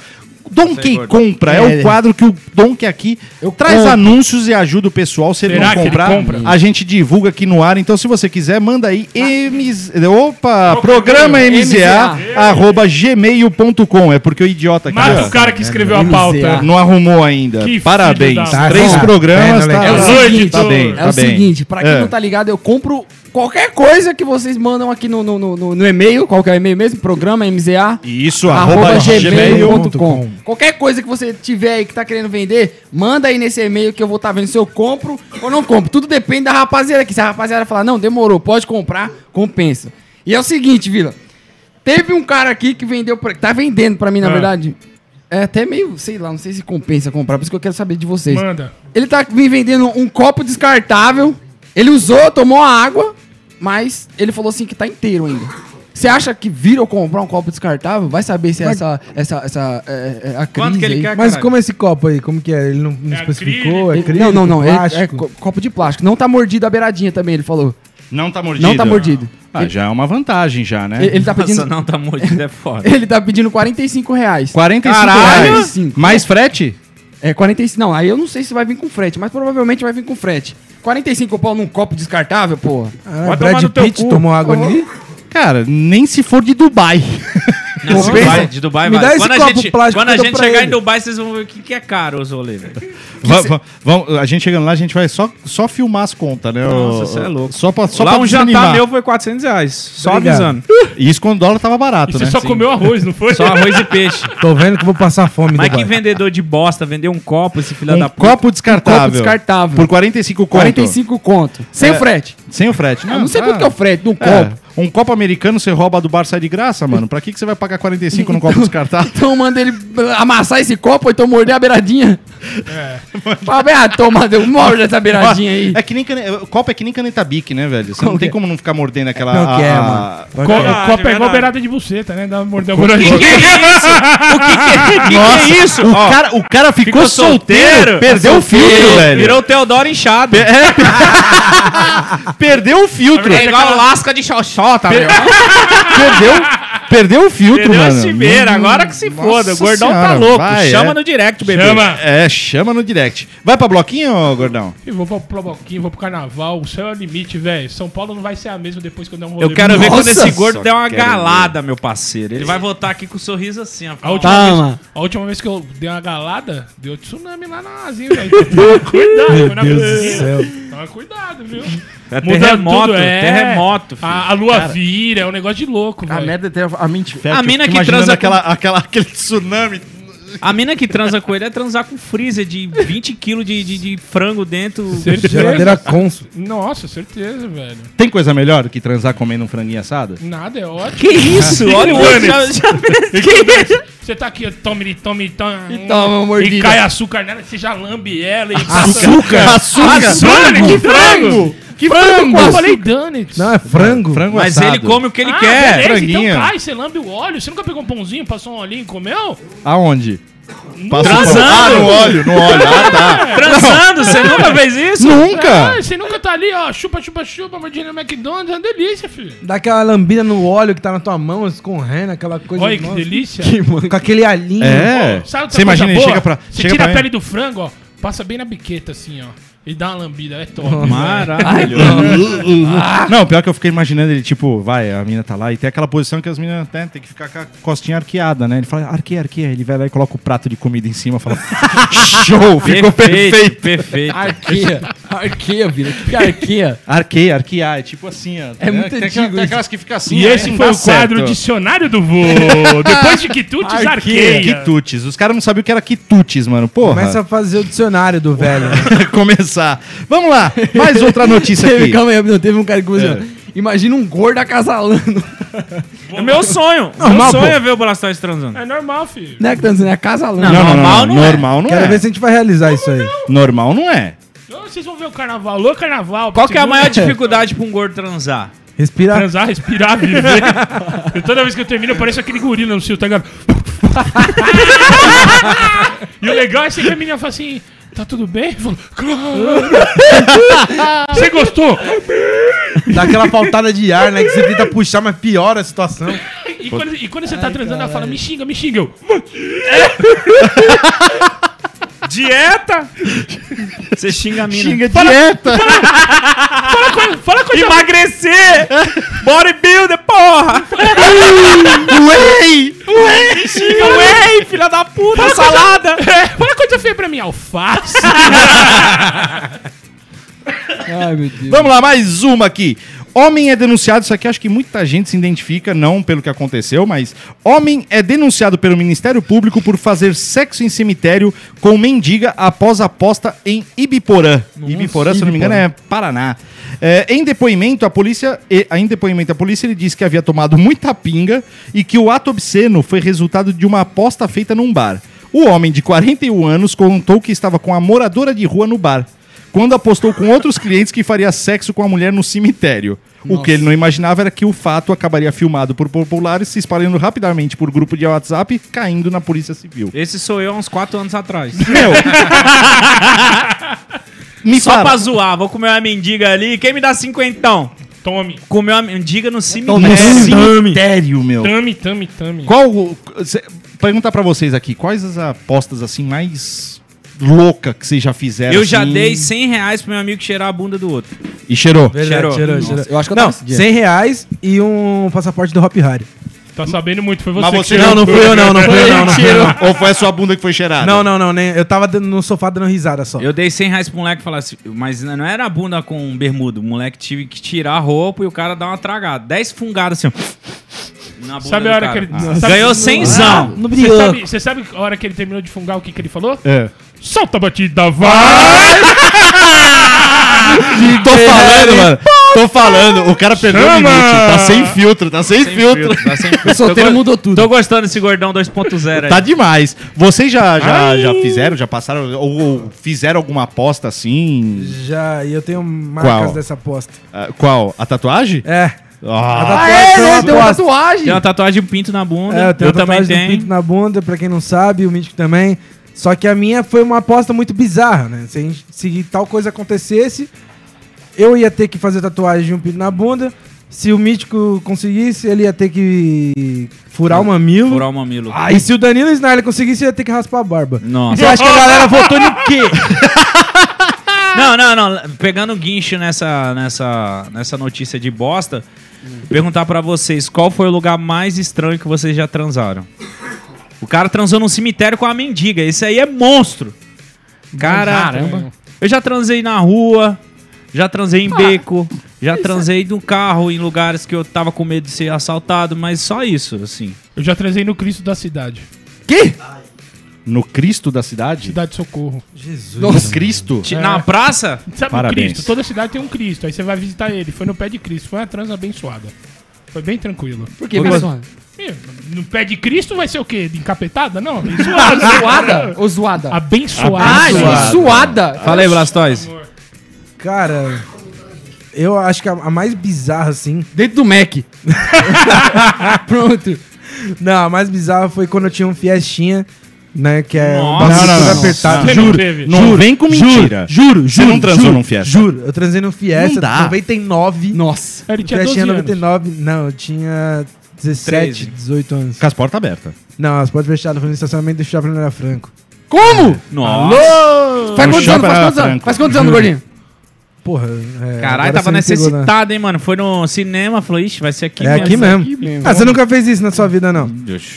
A: Donkey
D: gordo.
A: Compra, é,
B: É.
A: o quadro que o Donkey aqui
B: Eu
A: traz
B: compro.
A: anúncios e ajuda o pessoal. Se ele
E: Será
A: não
E: que ele
A: comprar,
E: compra?
A: a gente divulga aqui no ar. Então, se você quiser, manda aí. MS... Opa! Programa
E: que é o
A: MZA,
B: MZA.
A: arroba gmail.com. É porque o idiota aqui
E: Mata o cara que escreveu a pauta.
A: não arrumou ainda.
E: Que
A: Parabéns.
C: Tá
A: Três programas,
C: Vendo
A: tá.
B: É o seguinte,
A: tá bem.
B: É
A: tá
B: o
A: bem.
B: seguinte, pra quem
A: É.
B: não tá ligado, eu compro qualquer coisa que vocês mandam aqui no, no, no, no- no e-mail. Qual que é o e-mail mesmo? Programa MZA.
A: Isso,
B: arroba
A: arroba
B: gmail.com. Qualquer coisa que você tiver aí que tá querendo vender, manda aí nesse e-mail que eu vou estar vendo se eu compro ou não compro. Tudo depende da rapaziada aqui. Se a rapaziada falar, não, demorou, pode comprar, compensa. E é o seguinte, Vila. Teve um cara aqui que vendeu, pra, tá vendendo pra mim, na
E: Ah.
B: verdade. É até meio, sei lá, não sei se compensa comprar, por isso que eu quero saber de vocês.
E: Manda.
B: Ele tá me vendendo um copo descartável. Ele usou, tomou a água, mas ele falou assim que tá inteiro ainda. Você acha que vira eu comprar um copo descartável? Vai saber se é essa, essa, essa é, é a crise
D: Quanto que ele
B: aí.
D: quer,
C: Mas
D: caralho?
C: como é esse copo aí? Como que é? Ele não, não
E: É
C: especificou? É
E: acrílico.
C: acrílico,
B: não, não, não. É, é
C: plástico?
B: co- copo de plástico. Não tá mordido a beiradinha também, ele falou.
A: Não tá mordido?
B: Não tá mordido.
A: Ah, já é uma vantagem já, né?
B: Ele, ele tá pedindo.
D: Nossa, não tá mordido, é foda.
B: Ele tá pedindo 45 reais.
A: 45
B: Caralho!
A: reais.
B: 45.
A: Mais frete?
B: É, 45. Não, aí eu não sei se vai vir com frete, mas provavelmente vai vir com frete. 45 pau num copo descartável, porra.
C: Ah,
D: Vai tomar
C: Brad
D: no teu
C: Pitt
D: cu.
C: tomou água ali?
A: Cara, nem se for de Dubai.
D: Não? Dubai, de Dubai
C: Me
D: vale.
C: dá esse
D: Quando a
C: copo
D: gente,
C: plástico
D: quando a gente chegar
C: ele.
D: em Dubai, vocês vão ver o que, que é caro os rolês.
A: a gente chegando lá, a gente vai só, só filmar as contas, né?
D: Nossa,
A: O-
D: cê é louco.
A: Só pra, só
D: Lá
A: pra
D: um jantar
A: desanimar.
D: meu foi 400 reais. Só
C: Obrigado.
D: avisando.
A: Isso quando o dólar tava
E: E
A: barato,
E: você
A: né?
E: só
A: Sim.
E: comeu arroz, não foi?
D: Só arroz e peixe.
C: Tô vendo que eu vou passar fome
D: Mas
C: Dubai.
D: que vendedor de bosta vendeu um copo, esse filho
A: Um
D: da puta.
A: copo descartável.
B: Copo descartável.
A: Por 45 conto.
B: 45 conto. Sem
A: É.
B: o frete.
A: Sem o frete.
B: Eu não sei
A: tá.
B: quanto que é o frete de um
A: É,
B: copo.
A: um copo americano você rouba do bar sai de graça, mano. Pra que, que você vai pagar 45 no copo descartável?
B: Então manda ele amassar esse copo ou então morder a beiradinha.
E: É.
B: Fala, ah, toma, essa beiradinha aí.
A: É que nem cane... o copo é que nem caneta bic, né, velho? Você não
B: Como
A: tem
B: é?
A: como não ficar mordendo aquela.
C: Não
A: a-
C: quer,
A: a-
C: mano.
E: Co
D: Verdade,
E: copo é igual beirada de buceta, né? Dá uma mordida
D: Que que é isso? O que, que, que,
A: Nossa,
D: que é isso?
A: O,
D: Ó,
A: cara, o cara ficou,
D: ficou
A: solteiro,
D: solteiro,
A: perdeu o filtro,
D: virou-
A: velho.
D: Virou o Teodoro inchado.
A: Perdeu o filtro.
D: É igual lasca de xoxota, meu.
A: perdeu, perdeu o filtro,
D: Perdeu a
A: mano.
D: cimeira, agora que se foda. O
A: Nossa
D: gordão tá
A: senhora,
D: louco.
A: vai,
D: Chama
A: é.
D: no direct, bebê.
E: Chama.
A: É, chama no direct. Vai pra bloquinho, ô, gordão?
E: Eu vou pro, bloquinho, vou pro carnaval. O céu é o limite, velho. São Paulo não vai ser a mesma depois que eu der um rolê.
D: Eu quero ver quando
B: Nossa,
D: esse gordo der uma galada, meu parceiro. Ele vai voltar aqui com um sorriso assim, ó.
E: A última,
B: Toma.
E: vez, a última vez que eu dei uma galada, deu tsunami lá na Asinha, velho. Cuidado, foi na
C: Deus do céu.
E: Toma cuidado, viu?
D: É
E: Muda
D: terremoto,
E: tudo, é.
D: terremoto, filho.
E: A, a lua vira, é um negócio de louco,
B: A
E: velho.
B: merda é a mente.
D: A mina que transa
A: aquela, aquela, aquele tsunami.
D: A mina que transa com ele é transar com freezer de 20 kg de, de, de frango dentro.
E: Certeza.
C: Geladeira Consul.
E: Nossa, certeza, velho.
A: Tem coisa melhor do que transar comendo um franguinho assado?
E: Nada, é ótimo.
D: Que isso? Olha o. Que
E: Você tá aqui, tome, tome, tome.
B: E toma mordida.
E: E cai açúcar nela, você já lambe ela e passa.
A: Açúcar? Açúcar?
E: que frango!
A: Que frango?
E: Eu falei dane
C: Não, é frango.
A: Frango
D: Mas
A: assado.
D: ele come o que ele
E: Ah,
D: quer.
E: beleza,
A: franguinho.
E: então cai, você lambe o óleo. Você nunca pegou um pãozinho, passou um olhinho e comeu?
A: Aonde? Passou
D: Transando.
A: Ah, no óleo, no óleo. Ah, tá.
D: Transando, você nunca fez isso?
A: Nunca!
E: Ah, você nunca tá ali, ó, chupa, chupa, chupa, mordendo no McDonald's, é uma delícia, filho.
C: Dá aquela lambida no óleo que tá na tua mão, escorrendo, aquela coisa.
E: Olha que
C: nossa.
E: delícia.
C: Com aquele alinho.
A: É.
E: Sabe outra
A: Você imagina, ele chega pra.
E: Você
A: chega
E: tira
A: pra
E: a pele do frango, ó, passa bem na biqueta, assim, ó. E dá uma lambida, é top.
D: Maravilhoso.
A: Não, pior que eu fiquei imaginando ele, tipo, vai, a mina tá lá e tem aquela posição que as minas né, tem que ficar com a costinha arqueada, né? Ele fala, arqueia, arqueia. Ele vai lá e coloca o prato de comida em cima e fala, show, ficou perfeito.
D: perfeito.
B: Arqueia. Arqueia, Vila. Que arqueia?
A: Arqueia, arquear, é tipo assim, ó.
B: É muito
A: tem,
B: antigo
A: aquela- tem aquelas que ficam assim.
E: E
A: aí
E: esse foi o quadro
A: certo.
E: Dicionário do Vô. Depois de quitutes, arqueia.
A: Quitutes. Os caras não sabiam o que era quitutes, mano. Porra.
C: Começa a fazer o dicionário do velho.
A: Vamos lá. Mais outra notícia
B: Teve,
A: aqui.
B: calma aí, não, teve um cara que assim, ó, Imagina um gordo acasalando.
D: É meu sonho. meu
C: Normal,
D: sonho
C: pô.
D: é ver o Blastoise transando.
E: É normal, filho.
B: Não é que tá dizendo, é acasalando.
A: Não, não, não.
D: Normal não é.
A: Normal não
C: Quero
A: é.
C: ver se a gente vai realizar isso aí.
A: Normal não é.
E: Não, Vocês vão ver o carnaval. Alô, carnaval.
D: Qual que é a maior dificuldade pra um gordo transar?
C: Respirar.
E: Transar, respirar, viver. Eu, toda vez que eu termino, eu pareço aquele gorila no cio, tá ligado? e o legal é sempre a menina fala assim: tá tudo bem? Eu falo, claro. Você gostou?
C: Dá aquela faltada de ar, né? Que você tenta puxar, mas piora a situação.
E: E quando, e quando você tá transando, ela fala: me xinga, me xinga. Eu,
D: Dieta! Você xinga a mina.
A: Xinga dieta.
E: fala coisa, fala coisa
D: Emagrecer! Bodybuilder, porra!
A: Whey!
D: Xinga o whey, filha da puta, salada!
E: É, fala coisa feia pra mim, alface.
B: Ai, meu Deus.
A: Vamos lá, mais uma aqui. Homem é denunciado, isso aqui acho que muita gente se identifica, não pelo que aconteceu, mas homem é denunciado pelo Ministério Público por fazer sexo em cemitério com mendiga após aposta em Ibiporã. Ibiporã, se não me engano, é Paraná. É, em depoimento, a polícia, em depoimento, a polícia ele disse que havia tomado muita pinga e que o ato obsceno foi resultado de uma aposta feita num bar. O homem de 41 anos contou que estava com a moradora de rua no bar quando apostou com outros clientes que faria sexo com a mulher no cemitério. O que ele não imaginava era que o fato acabaria filmado por populares, se espalhando rapidamente por grupo de WhatsApp e caindo na Polícia Civil.
D: Esse sou eu há uns 4 anos atrás.
A: Meu! Me
D: Só
A: fala.
D: pra zoar, vou comer uma mendiga ali. Quem me dá cinquentão?
E: Tome.
D: Comer uma mendiga no
A: No
D: cemitério.
A: cemitério, meu.
E: Tame, tame, tame.
A: Qual. cê- Perguntar pra vocês aqui, quais as apostas assim mais louca que vocês já fizeram?
D: Eu já
A: assim,
D: dei 100 reais pro meu amigo cheirar a bunda do outro.
A: E cheirou.
D: Cheirou.
C: cheirou.
B: Eu acho que eu
C: Não,
B: tava nesse dia.
C: 100 reais e um passaporte do Hop Harry.
E: Tá sabendo muito, foi você
A: Mas
E: que
A: você
E: cheirou.
C: Não, não fui eu não, não fui eu não. Não, fui eu, não.
A: Ou foi a sua bunda que foi cheirada?
C: não, não, não, nem, eu tava no sofá dando risada só.
D: Eu dei 100 reais pro moleque e falar assim, mas não era a bunda com bermudo. O moleque tive que tirar a roupa e o cara dar uma tragada. 10 fungadas assim, ó, na bunda
E: Sabe a hora
D: cara.
E: que ele. sabe-
D: Ganhou 100 zão.
C: No
E: Você sabe, você sabe a hora que ele terminou de fungar o que, que ele falou?
A: É.
E: Solta a batida, vai!
A: Tô falando, mano. Tô falando. O cara perdeu o limite. Tá sem filtro, tá sem,
D: Sem
A: filtro.
D: filtro, tá sem filtro.
B: O solteiro mudou tudo.
D: Tô gostando desse gordão 2.0 aí.
A: Tá demais. Vocês já, já, já fizeram, já passaram, ou, ou fizeram alguma aposta assim?
C: Já, e eu tenho marcas
A: Qual?
C: dessa aposta.
A: Ah, qual? A tatuagem?
C: É.
A: Ah,
B: Ah, é,
C: Tatuagem,
B: né? Deu uma
C: aposta.
B: tatuagem.
D: Tem uma tatuagem de pinto na bunda.
C: É, eu tenho
D: eu também tenho.
C: pinto na bunda, pra quem não sabe, o Mítico também. Só que a minha foi uma aposta muito bizarra, né? Se, gente- se tal coisa acontecesse, eu ia ter que fazer tatuagem de um pinto na bunda. Se o Mítico conseguisse, ele ia ter que furar o mamilo.
D: Furar o mamilo.
C: Ah, e se o Danilo Snarler conseguisse, ele ia ter que raspar a barba.
D: Nossa.
C: Você acha que a galera votou no quê?
D: Não, não, não. Pegando guincho nessa, nessa, nessa notícia de bosta, perguntar pra vocês qual foi o lugar mais estranho que vocês já transaram. O cara transou num cemitério com a mendiga. Esse aí é monstro. Cara,
B: Caramba.
D: eu já transei na rua, já transei em beco, já transei no carro em lugares que eu tava com medo de ser assaltado, mas só isso, assim.
E: Eu já trazei no Cristo da cidade.
A: Que? No Cristo da cidade?
E: Cidade de Socorro.
C: Jesus.
A: No Cristo?
D: Ti- Na praça?
E: Sabe
A: Parabéns.
E: o Cristo? Toda cidade tem um Cristo. Aí você vai visitar ele. Foi no pé de Cristo. Foi uma transa abençoada. Foi bem tranquilo.
B: Por que?
E: Ih, No pé de Cristo vai ser o quê? De encapetada? Não, abençoada.
B: Zoada ou zoada?
E: Abençoada.
B: Ah, suada.
D: Fala aí, Blastoise.
C: Cara, eu acho que a, a mais bizarra, assim.
B: Dentro do Mac. Pronto.
C: Não, a mais bizarra foi quando eu tinha um Fiestinha, né? Que é um
D: Nossa.
C: bagulho
A: Não, não,
C: apertado.
E: Você não
C: Juro.
A: Não vem com mentira.
C: Juro,
A: Você
C: juro.
A: não transou
C: juro,
A: num Fiesta?
C: Juro, eu transei no Fiesta,
A: Não dá.
C: 99.
B: Nossa.
E: Ele tinha 12
C: Fiestinha
E: anos.
C: 99. Não, eu tinha 17,
D: 13.
C: 18 anos.
A: Com as portas abertas.
C: Não, as portas fechadas, foi no estacionamento do Shopping Não era Franco.
B: Como?
D: Nossa.
B: Faz quantos anos? Faz quantos anos? Faz quantos anos,
C: Juro.
B: gordinho?
C: Porra. é,
D: Caralho, tava
C: na-
D: necessitado, hein, mano? Foi no cinema, falou, ixi, vai ser aqui
C: É aqui mesmo.
B: aqui mesmo.
C: Ah, você nunca fez isso na sua vida, não.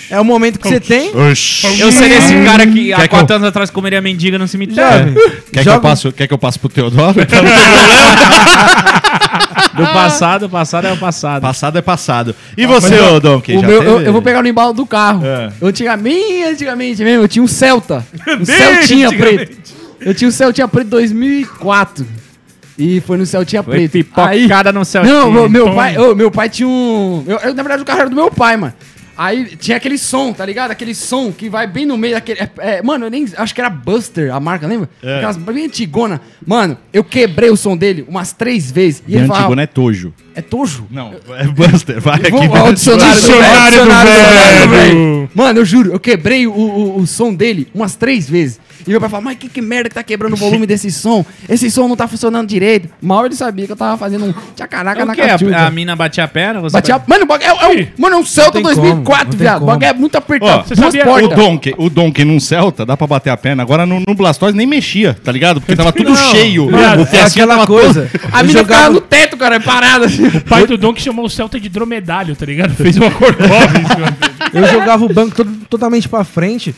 C: É o momento que você tem.
A: Oxi.
D: Eu seria esse cara que há
A: que
D: quatro anos atrás comeria mendiga no cemitério.
A: Quer que, eu passo, quer que eu passe pro Teodoro?
D: Do passado, o passado é o passado.
A: passado é passado. E você, ô Donkey?
B: O meu, eu, eu vou pegar no embalo do carro.
A: É.
B: Eu antigamente, antigamente mesmo, eu tinha um Celta. Um Celtinha preto. Eu tinha um Celtinha preto 2004. E foi no Celtinha
D: Foi
B: preto.
D: pipocada no céu.
B: Não, meu, meu pai, ô, meu pai tinha um. eu- eu, na verdade, o carro era do meu pai, mano. Aí tinha aquele som, tá ligado? Aquele som que vai bem no meio daquele. é, é, mano, eu nem. Acho que era Buster a marca, lembra?
A: É.
B: Aquelas bem antigona. Mano, eu quebrei o som dele umas três vezes. E
A: E
B: ele
A: antigo,
B: falava,
A: né? Tojo.
B: É Tojo?
A: Não, é Buster. Vai aqui.
B: Vamos ao dicionário, do
E: Dicionário do
B: velho.
E: velho.
B: Mano, eu juro, eu quebrei o, o, o som dele umas três vezes. E meu pai falou, mas que, que merda que tá quebrando o volume desse som? Esse som não tá funcionando direito. Mal ele sabia que eu tava fazendo um tchacaraca
D: É
B: na
D: o quê? A, a mina batia a perna? Você
B: Batia, mano, o bagulho é, é um, mano, é um Celta
C: Não tem como,
B: 2004,
C: não tem
B: viado. O bagulho é muito apertado.
A: Ó,
E: você
B: duas
E: sabia-
A: O
B: portas.
A: Donkey, o Donkey num Celta, dá pra bater a perna. Agora no, no Blastoise nem mexia, tá ligado? Porque tava tudo cheio.
E: Viado,
C: É aquela coisa.
B: A
C: eu
B: mina
C: jogava-
B: ficava no teto, cara, parada assim.
E: O pai do Don que chamou o Celta de dromedário, tá ligado? Fez uma corcova.
C: Eu jogava o banco todo- totalmente pra frente.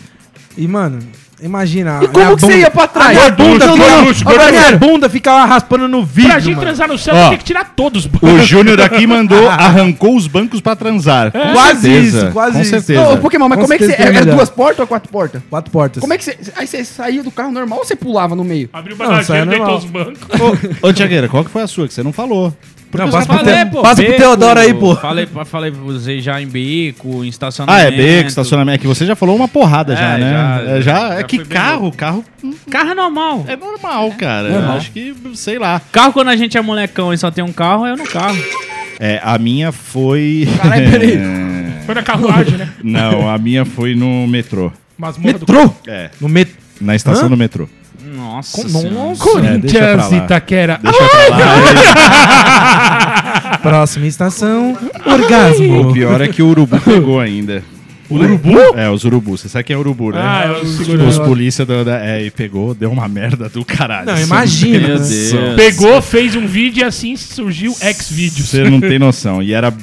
C: E, mano, imagina.
B: E como
C: a
B: que você ia pra trás?
C: A bunda,
E: Gorducho,
C: ficava-
E: gorducho,
C: a minha bunda ficava raspando no vidro.
E: Pra gente
C: mano.
E: transar no Celta,
A: Ó.
E: tem que tirar todos.
A: O Júnior aqui mandou, arrancou os bancos pra transar. Com
C: Quase
A: certeza,
C: isso, quase
A: Com
C: isso.
A: certeza.
B: Ô, Pokémon, mas
C: Com
B: como é que você.
C: certeza
B: É, é
C: melhor.
B: duas portas ou quatro portas?
C: Quatro portas.
B: Como é que você. Aí você saía do carro normal ou você pulava no meio?
E: Abriu o
C: Não, isso aí é
E: bagageiro, deitou os
C: normal.
E: bancos.
A: Ô, Tiagueira, qual que foi a sua que você não falou?
C: Não,
A: eu
C: passa pro,
A: falei,
C: Te-
D: pô,
C: passa pro Teodoro aí, pô.
D: Falei, falei, usei já em beco, em
A: Ah,
D: estacionamento.
A: é beco, estacionamento. É que você já falou uma porrada
D: É,
A: já, né?
D: já-
A: é, já,
D: já
A: é que carro, carro
D: Carro é normal.
A: é normal, cara.
B: Normal.
A: Acho que, sei lá.
D: Carro, quando a gente é molecão e só tem um carro, é no carro.
A: É, a minha foi...
B: Caralho, peraí.
A: É,
E: Foi na carruagem, né?
A: Não, a minha foi no metrô.
E: Masmorra do
C: Metrô?
A: É,
C: No metrô.
A: na estação
C: Hã?
A: do metrô.
D: Nossa
C: Com-.
A: É, deixa
E: Corinthians
A: lá.
E: Itaquera.
A: Deixa pra lá.
C: Próxima estação. Orgasmo.
A: O pior é que o urubu pegou ainda.
E: Urubu?
A: É, os urubus. Você sabe quem é urubu, né?
E: Ah, é o
A: Os
E: segurança.
A: polícia da, da- é, e pegou, deu uma merda do caralho.
C: Não, imagina, né?
A: noção.
E: Pegou, fez um vídeo e assim surgiu X-Vídeos.
A: Você não tem noção. E era.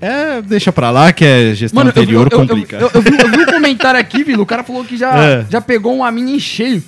A: É, deixa pra lá que é gestão
B: Mano, eu vi, eu,
A: anterior
B: eu,
A: complica.
B: eu, eu vi, eu vi um comentário aqui, Vilo. O cara falou que já,
A: É.
B: já pegou uma mina em cheio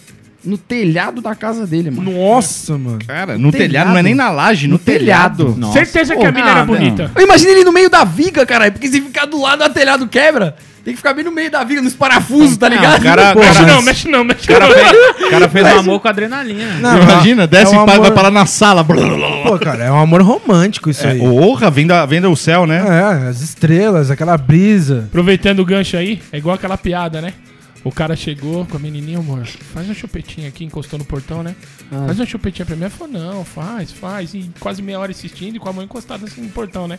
B: no telhado da casa dele, mano.
C: Nossa, mano.
A: Cara, no telhado,
B: telhado.
A: não é nem na laje, no,
B: No
A: telhado.
B: telhado.
A: Nossa.
E: Certeza que a mina era bonita.
B: Eu imagino ele no meio da viga, caralho. Porque se ficar do lado, o telhado quebra. Tem que ficar bem no meio da viga, nos parafusos, tá ligado?
A: o cara-
B: Pô,
A: cara-
E: não, mexe não, mexe
D: O cara
E: não.
D: fez, o cara fez um amor com adrenalina.
C: Não,
A: Imagina,
C: é
A: desce
C: um
A: e vai,
C: amor-
A: vai parar na sala.
C: Pô, cara, é um amor romântico isso
A: É,
C: aí.
A: Orra, vem, da, vem do céu, né?
C: É, as estrelas, aquela brisa.
E: Aproveitando o gancho aí, é igual aquela piada, né? O cara chegou com a menininha, amor, faz uma chupetinha aqui, encostou no portão, né?
B: Ah.
E: Faz uma chupetinha pra mim. Ela falou, não, faz, faz. E quase meia hora assistindo e com a mão encostada assim no portão, né?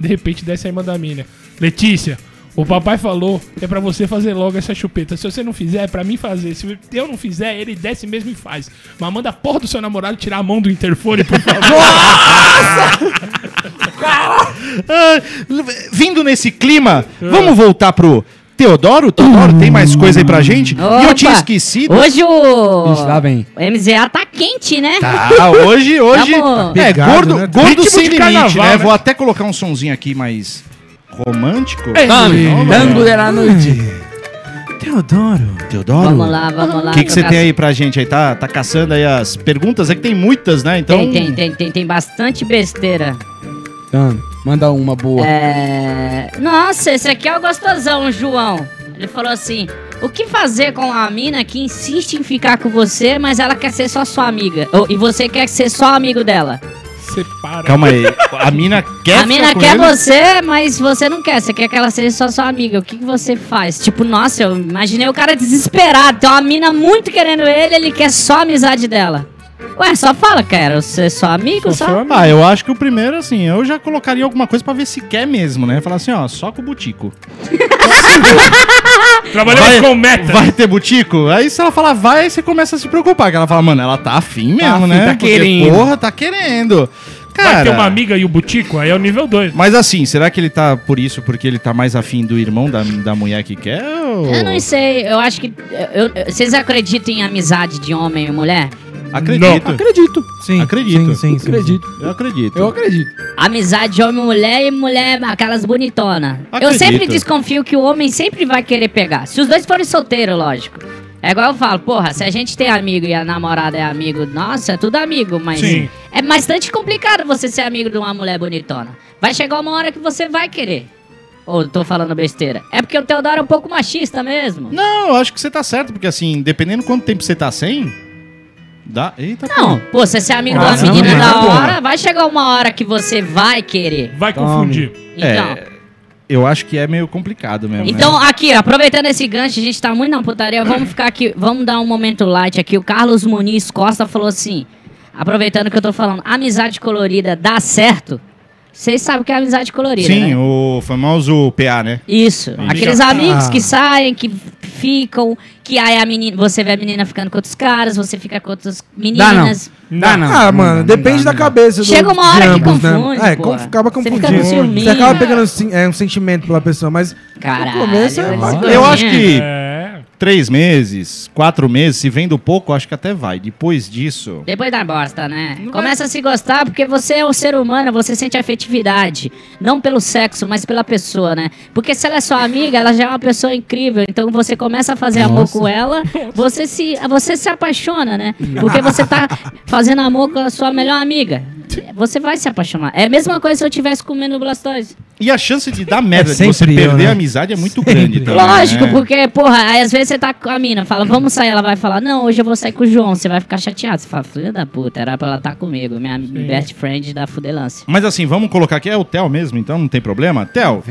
E: De repente desce a irmã da mina. Letícia, o papai falou que é pra você fazer logo essa chupeta. Se você não fizer, é pra mim fazer. Se eu não fizer, ele desce mesmo e faz. Mas manda a porra do seu namorado tirar a mão do interfone, por favor.
A: Ah, vindo nesse clima, vamos voltar pro Teodoro? Teodoro, tem mais coisa aí pra gente? E eu tinha
F: Opa!
A: esquecido.
F: Hoje o.
B: Lá vem.
F: O MZA tá quente, né?
A: Ah, hoje, hoje.
F: Tamo-
A: É,
C: Pegado,
A: gordo,
C: né?
A: gordo
E: Ritmo
A: sem limite,
E: carnaval,
A: né?
E: né?
A: Vou até colocar um sonzinho aqui mais romântico.
B: Tango, tango da noite.
C: Teodoro.
A: Teodoro.
F: Vamos lá, vamos lá.
A: O que, que você tem aí pra gente aí? Tá, tá caçando aí as perguntas? É que tem muitas, né? Então.
F: Tem, tem, tem, tem, tem bastante besteira.
B: Tango, manda uma boa.
F: É... Nossa, esse aqui é o gostosão, João. Ele falou assim: o que fazer com a mina que insiste em ficar com você, mas ela quer ser só sua amiga? Ou- e você quer ser só amigo dela?
E: Separa.
A: Calma aí. A mina quer.
F: a mina quer
A: ele?
F: você, mas você não quer. Você quer que ela seja só sua amiga. O que, que você faz? Tipo, nossa, eu imaginei o cara desesperado. Tem uma mina muito querendo ele, ele quer só a amizade dela. Ué, só fala, quero ser só amigo, só.
A: Ah, eu acho que o primeiro, assim, eu já colocaria alguma coisa pra ver se quer mesmo, né? Falar assim, ó, só com o Butico.
E: Trabalhamos
A: Vai-
E: com meta.
A: Vai ter Butico? Aí se ela falar vai, aí você começa a se preocupar. Que ela fala, mano, ela tá afim mesmo,
B: afim,
A: né?
B: tá
A: Porque,
B: querendo.
A: Porra, tá querendo.
E: Vai
A: Cara-
E: ter uma amiga e o Butico, aí é o nível 2.
A: Mas assim, será que ele tá por isso porque ele tá mais afim do irmão da, da mulher que quer? Ou...
F: Eu não sei, eu acho que. eu- eu- vocês acreditam em amizade de homem e mulher?
A: Acredito.
C: Acredito. Sim.
A: Acredito.
C: Sim, sim, sim.
B: Acredito.
A: Eu acredito.
B: Eu acredito.
F: Amizade de homem e mulher e mulher, aquelas bonitonas. Eu
A: Acredito.
F: sempre desconfio que o homem sempre vai querer pegar. Se os dois forem solteiros, lógico. É igual eu falo, porra, se a gente tem amigo e a namorada é amigo, nossa, é tudo amigo, mas
E: Sim.
F: é bastante complicado você ser amigo de uma mulher bonitona. Vai chegar uma hora que você vai querer. Ou tô falando besteira? É porque o Teodoro é um pouco machista mesmo.
A: Não, eu acho que você tá certo, porque assim, dependendo quanto tempo você tá sem, dá. Eita,
F: Não, pô, você ser amigo de
C: Ah,
F: uma
C: não,
F: menina
C: não,
F: da
C: não.
F: hora, vai chegar uma hora que você vai querer.
E: Vai confundir.
F: Então,
A: É, eu acho que é meio complicado mesmo.
F: Então,
A: né?
F: aqui, aproveitando esse gancho, a gente tá muito na putaria, vamos ficar aqui, vamos dar um momento light aqui. O Carlos Muniz Costa falou assim, aproveitando que eu tô falando, amizade colorida dá certo? Vocês sabem o que é amizade colorida,
A: Sim,
F: né?
A: o famoso PA, né?
F: Isso. Aqueles
E: Já-
F: amigos
C: Ah.
F: que saem, que ficam, que aí a menina, você vê a menina ficando com outros caras, você fica com outras meninas.
B: Dá não.
C: Ah, mano,
B: Não
C: depende
B: dá,
C: da
B: não dá.
C: cabeça
F: Chega uma hora
C: de
F: que
C: ambos,
F: confunde,
C: Né? É,
F: pô.
C: com- acaba
F: Você fica
C: confundindo.
F: com ciúminho.
C: Você acaba pegando sim- é, um sentimento pela pessoa, mas
F: Caralho.
C: no começo é.
A: Eu acho que
E: É.
A: três meses, quatro meses, se vendo pouco, acho que até vai. Depois disso.
F: Depois da bosta, né? Começa a se gostar porque você é um ser humano, você sente afetividade. Não pelo sexo, mas pela pessoa, né? Porque se ela é sua amiga, ela já é uma pessoa incrível. Então você começa a fazer amor com ela, você se, você se apaixona, né? Porque você tá fazendo amor com a sua melhor amiga. Você vai se apaixonar. É a mesma coisa se eu estivesse comendo Blastoise.
A: E a chance de dar merda,
C: É
A: de você
C: sempre eu,
A: perder
C: né?
A: a amizade é muito
C: Sempre
A: grande também.
F: Lógico,
A: né?
F: porque, porra, às vezes você tá com a mina, fala, vamos sair, ela vai falar, não, hoje eu vou sair com o João, você vai ficar chateado. Você fala, filha da puta, era pra ela estar comigo, minha best friend da fudelância.
A: Mas assim, vamos colocar aqui, é o Theo mesmo, então não tem problema. Theo,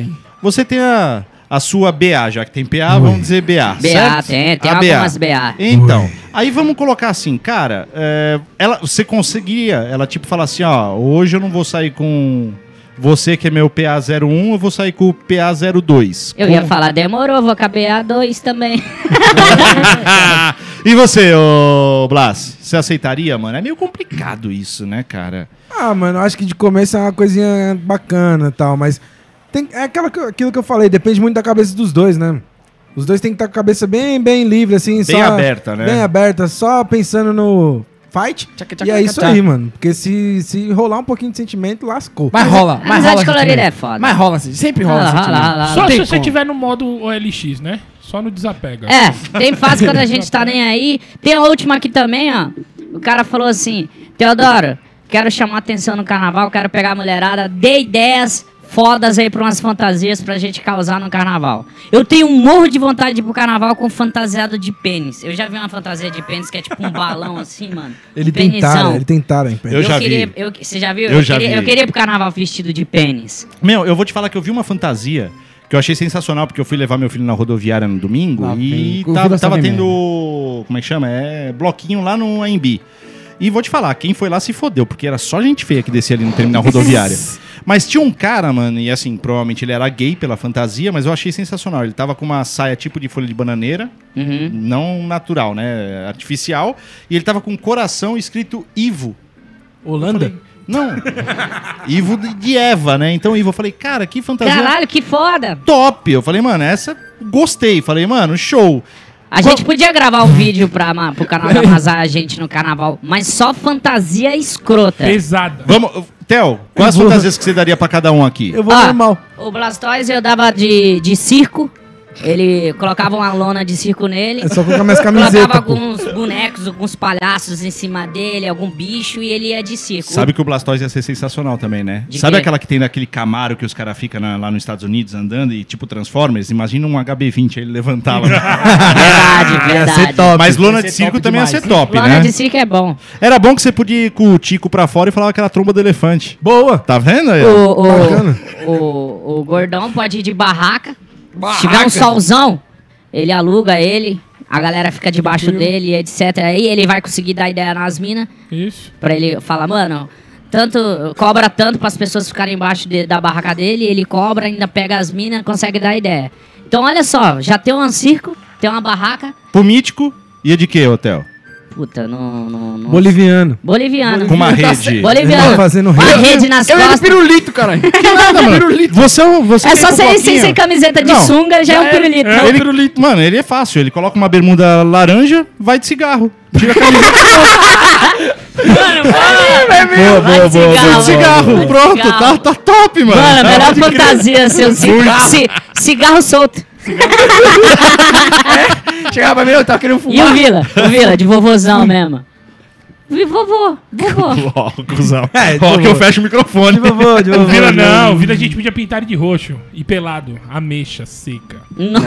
A: você tem a, a sua BA, já que tem PA, vamos dizer BA.
F: BA,
A: certo?
F: tem, tem
A: A
F: algumas BA.
A: Então, aí vamos colocar assim, cara, é, ela, você conseguiria, ela tipo falar assim, ó, hoje eu não vou sair com você que é meu PA01, eu vou sair com o PA02.
F: Eu ia falar, demorou, vou com a BA2 também.
A: e você, ô Blas, você aceitaria, mano? É meio complicado isso, né, cara?
C: Ah, mano, eu acho que de começo é uma coisinha bacana e tal, mas tem, é aquela, que- aquilo que eu falei, depende muito da cabeça dos dois, né? Os dois têm que estar com a cabeça bem, bem livre, assim.
A: Bem aberta, né?
C: Bem aberta, só pensando no fight.
B: Tchaca,
C: e
B: tchaca,
C: é isso
B: tchaca.
C: aí, mano. Porque se, se rolar um pouquinho de sentimento, lascou.
B: Mas rola, mas
F: Amizade
B: rola.
F: colorida é foda.
B: Mas rola, assim, sempre rola.
F: Rola,
B: sentimento.
F: rola, rola.
E: Só se você tiver no modo OLX, né? Só no desapega.
F: É, tem fase quando a gente tá nem aí. Tem a última aqui também, ó. O cara falou assim: Teodoro, quero chamar atenção no carnaval, quero pegar a mulherada, dê ideias fodas aí pra umas fantasias pra gente causar no carnaval. Eu tenho um morro de vontade de ir pro carnaval com fantasiado de pênis. Eu já vi uma fantasia de pênis que é tipo um balão assim, mano.
C: Ele
F: Penisão.
C: tentaram, ele tentaram, hein,
A: Eu já
F: queria,
A: vi.
F: eu- você já viu?
A: Eu já
F: queria,
A: vi.
F: eu queria ir pro carnaval vestido de pênis.
A: Meu, eu vou te falar que eu vi uma fantasia que eu achei sensacional, porque eu fui levar meu filho na rodoviária no domingo
B: Lá
A: e tava, tava tendo. Como é que chama? É bloquinho lá no AMB. E vou te falar, quem foi lá se fodeu, porque era só gente feia que descia ali no terminal rodoviária. Mas tinha um cara, mano, e assim, provavelmente ele era gay pela fantasia, mas eu achei sensacional. Ele tava com uma saia tipo de folha de bananeira,
F: Uhum.
A: não natural, né? Artificial. E ele tava com um coração escrito Ivo.
C: Holanda?
A: Não. Ivo de- de Eva, né? Então, Ivo, eu falei, cara, que fantasia
F: Caralho, que foda!
A: top. Eu falei, mano, essa gostei. Falei, mano, show.
F: A gente podia gravar um vídeo pra, ma- pro canal da Mazar a gente no carnaval, mas só fantasia escrota.
E: Pesada.
A: Vamos, Theo, quais
C: Eu vou-
A: fantasias que você daria pra cada um aqui?
C: Eu vou
F: Ah,
C: normal.
F: O Blastoise eu dava de, de circo. Ele colocava uma lona de circo nele.
C: É só colocar minhas
F: Colocava
C: camisetas, pô.
F: alguns bonecos, alguns palhaços em cima dele, algum bicho, e ele ia de circo.
A: Sabe que o Blastoise ia ser sensacional também, né?
F: De
A: Sabe
F: quê?
A: aquela que tem naquele Camaro que os caras ficam lá nos Estados Unidos andando e tipo Transformers? Imagina um HB20 aí ele levantava.
F: Verdade,
C: Ia ser
F: verdade.
C: top.
A: Mas lona
B: Ia
A: de circo também ia
B: demais.
A: ser top,
F: Lona
A: né?
F: de circo é bom.
A: Era bom que você podia ir com o Tico pra fora e falar aquela tromba do elefante.
C: Boa.
A: Tá vendo aí?
F: O, o,
C: Bacana.
F: o, o gordão pode ir de barraca. Se tiver um solzão, ele aluga ele. A galera fica debaixo dele, etc. Aí ele vai conseguir dar ideia nas minas.
E: Isso.
F: Pra ele falar, mano, tanto cobra tanto para as pessoas ficarem embaixo de- da barraca dele, ele cobra, ainda pega as minas, consegue dar ideia. Então olha só, já tem um circo, tem uma barraca,
A: Pro mítico, ia de quê, hotel?
F: Puta, no. no, no-
C: Boliviano.
F: Boliviano.
A: Com uma rede.
F: Boliviano.
C: tá fazendo
F: Uma
C: rede.
F: rede nas
B: Eu ia de
F: costas.
B: pirulito, caralho.
A: Nada, mano. Você, é um- você
F: É só
A: ir
F: sem, sem camiseta de
A: Não.
F: sunga, já é um pirulito.
E: é.
A: Ele, mano, ele é fácil. Ele coloca uma bermuda laranja, vai de cigarro. Tira a camiseta
F: Mano, mano.
C: Boa,
F: Vai
C: boa,
F: de
C: boa.
F: cigarro,
A: cigarro.
F: mano. Vai de
A: Pronto,
F: cigarro.
A: tá, tá top, mano.
F: Mano,
A: Tá
F: melhor
A: crer.
F: fantasia, seu cigarro, ci- cigarro solto.
B: Chegava pra mim, eu tava querendo
F: E o
B: fumar.
F: Vila? O Vila, de vovôzão mesmo. Vovô, vovô.
A: Ó, cuzão.
C: É, de
A: Ó, que eu fecho o microfone.
C: De vovô, de vovô.
E: Vila não. Vila a gente podia pintar ele de roxo e pelado. Ameixa seca.
F: Não.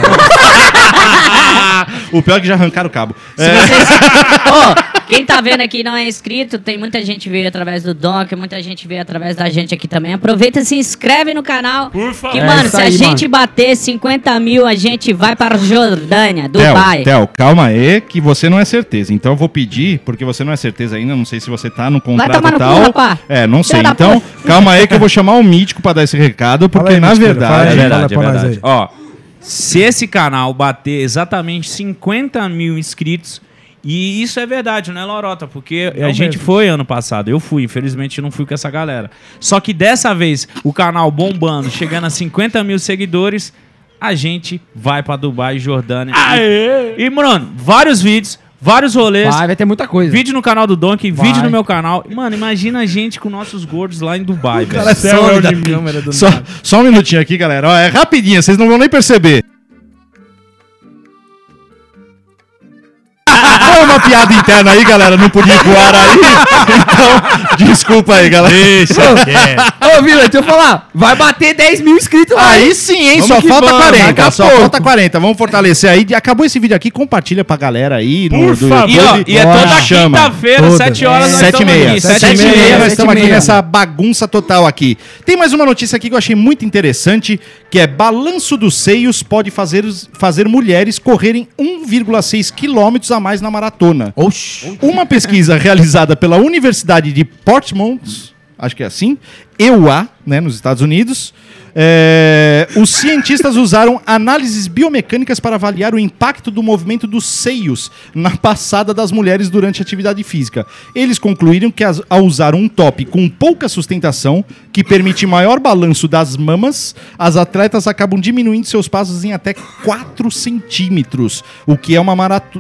A: o pior é que já arrancaram o cabo.
F: Se
A: É,
F: vocês... Ô, quem tá vendo aqui e não é inscrito, tem muita gente veio através do Doc, muita gente veio através da gente aqui também. Aproveita e se inscreve no canal.
E: Por favor.
F: Que,
B: É
F: mano, se a
B: aí,
F: gente bater 50 mil, a gente vai para Jordânia, Dubai.
A: Theo, Theo, calma aí, que você não é certeza. Então eu vou pedir, porque você não é certeza ainda, não sei se você tá no contrato
F: tomar no
A: e
F: cu,
A: tal.
F: rapá.
A: é, não sei. Então, calma aí que eu vou chamar o Mítico pra dar esse recado, porque
C: aí,
A: na
C: Mítico,
A: verdade.
C: fala
D: É
C: aí.
D: verdade, é verdade.
C: aí.
D: Ó, se esse canal bater exatamente 50 mil inscritos, e isso é verdade, não é lorota, porque a gente foi ano passado, eu fui, infelizmente não fui com essa galera. Só que dessa vez, o canal bombando, chegando a 50 mil seguidores, a gente vai pra Dubai e Jordânia.
E: Aê!
D: E, mano, vários vídeos, vários rolês.
B: Vai, vai ter muita coisa.
D: Vídeo no canal do Donkey,
B: Vai.
D: vídeo no meu canal. Mano, imagina a gente com nossos gordos lá em Dubai, velho.
C: Cara,
E: é o
C: da do
A: Só, só um minutinho aqui, galera. Ó, é rapidinho, vocês não vão nem perceber. Foi uma piada interna aí, galera. Não podia voar aí. Então, desculpa aí, galera. Deixa
B: Ô, Vila, deixa eu falar. Vai bater 10 mil inscritos lá. hein?
A: Aí sim, hein?
B: Vamos
A: só
B: que
A: falta
B: vamos, daqui
A: 40.
B: a
A: Só
B: pouco.
A: falta 40. Vamos fortalecer aí. Acabou esse vídeo aqui, compartilha pra galera aí. No,
E: Por
A: do
E: favor.
D: E, ó, e é
A: Bora.
D: toda
A: Chama.
D: quinta-feira,
C: Toda.
D: 7 horas, nós
A: Sete e
D: estamos
A: meia.
D: aqui.
A: Sete e meia,
D: meia.
A: nós
B: sete
A: estamos aqui
B: meia.
A: nessa bagunça total aqui. Tem mais uma notícia aqui que eu achei muito interessante, que é balanço dos seios pode fazer, fazer mulheres correrem 1,6 quilômetros a mais na maratona.
C: Oxi.
A: Uma pesquisa realizada pela Universidade de Portsmouth, acho que é assim, EUA, né, nos Estados Unidos, é, os cientistas usaram análises biomecânicas para avaliar o impacto do movimento dos seios na passada das mulheres durante a atividade física. Eles concluíram que as- ao usar um top com pouca sustentação, que permite maior balanço das mamas, as atletas acabam diminuindo seus passos em até 4 centímetros, o que é uma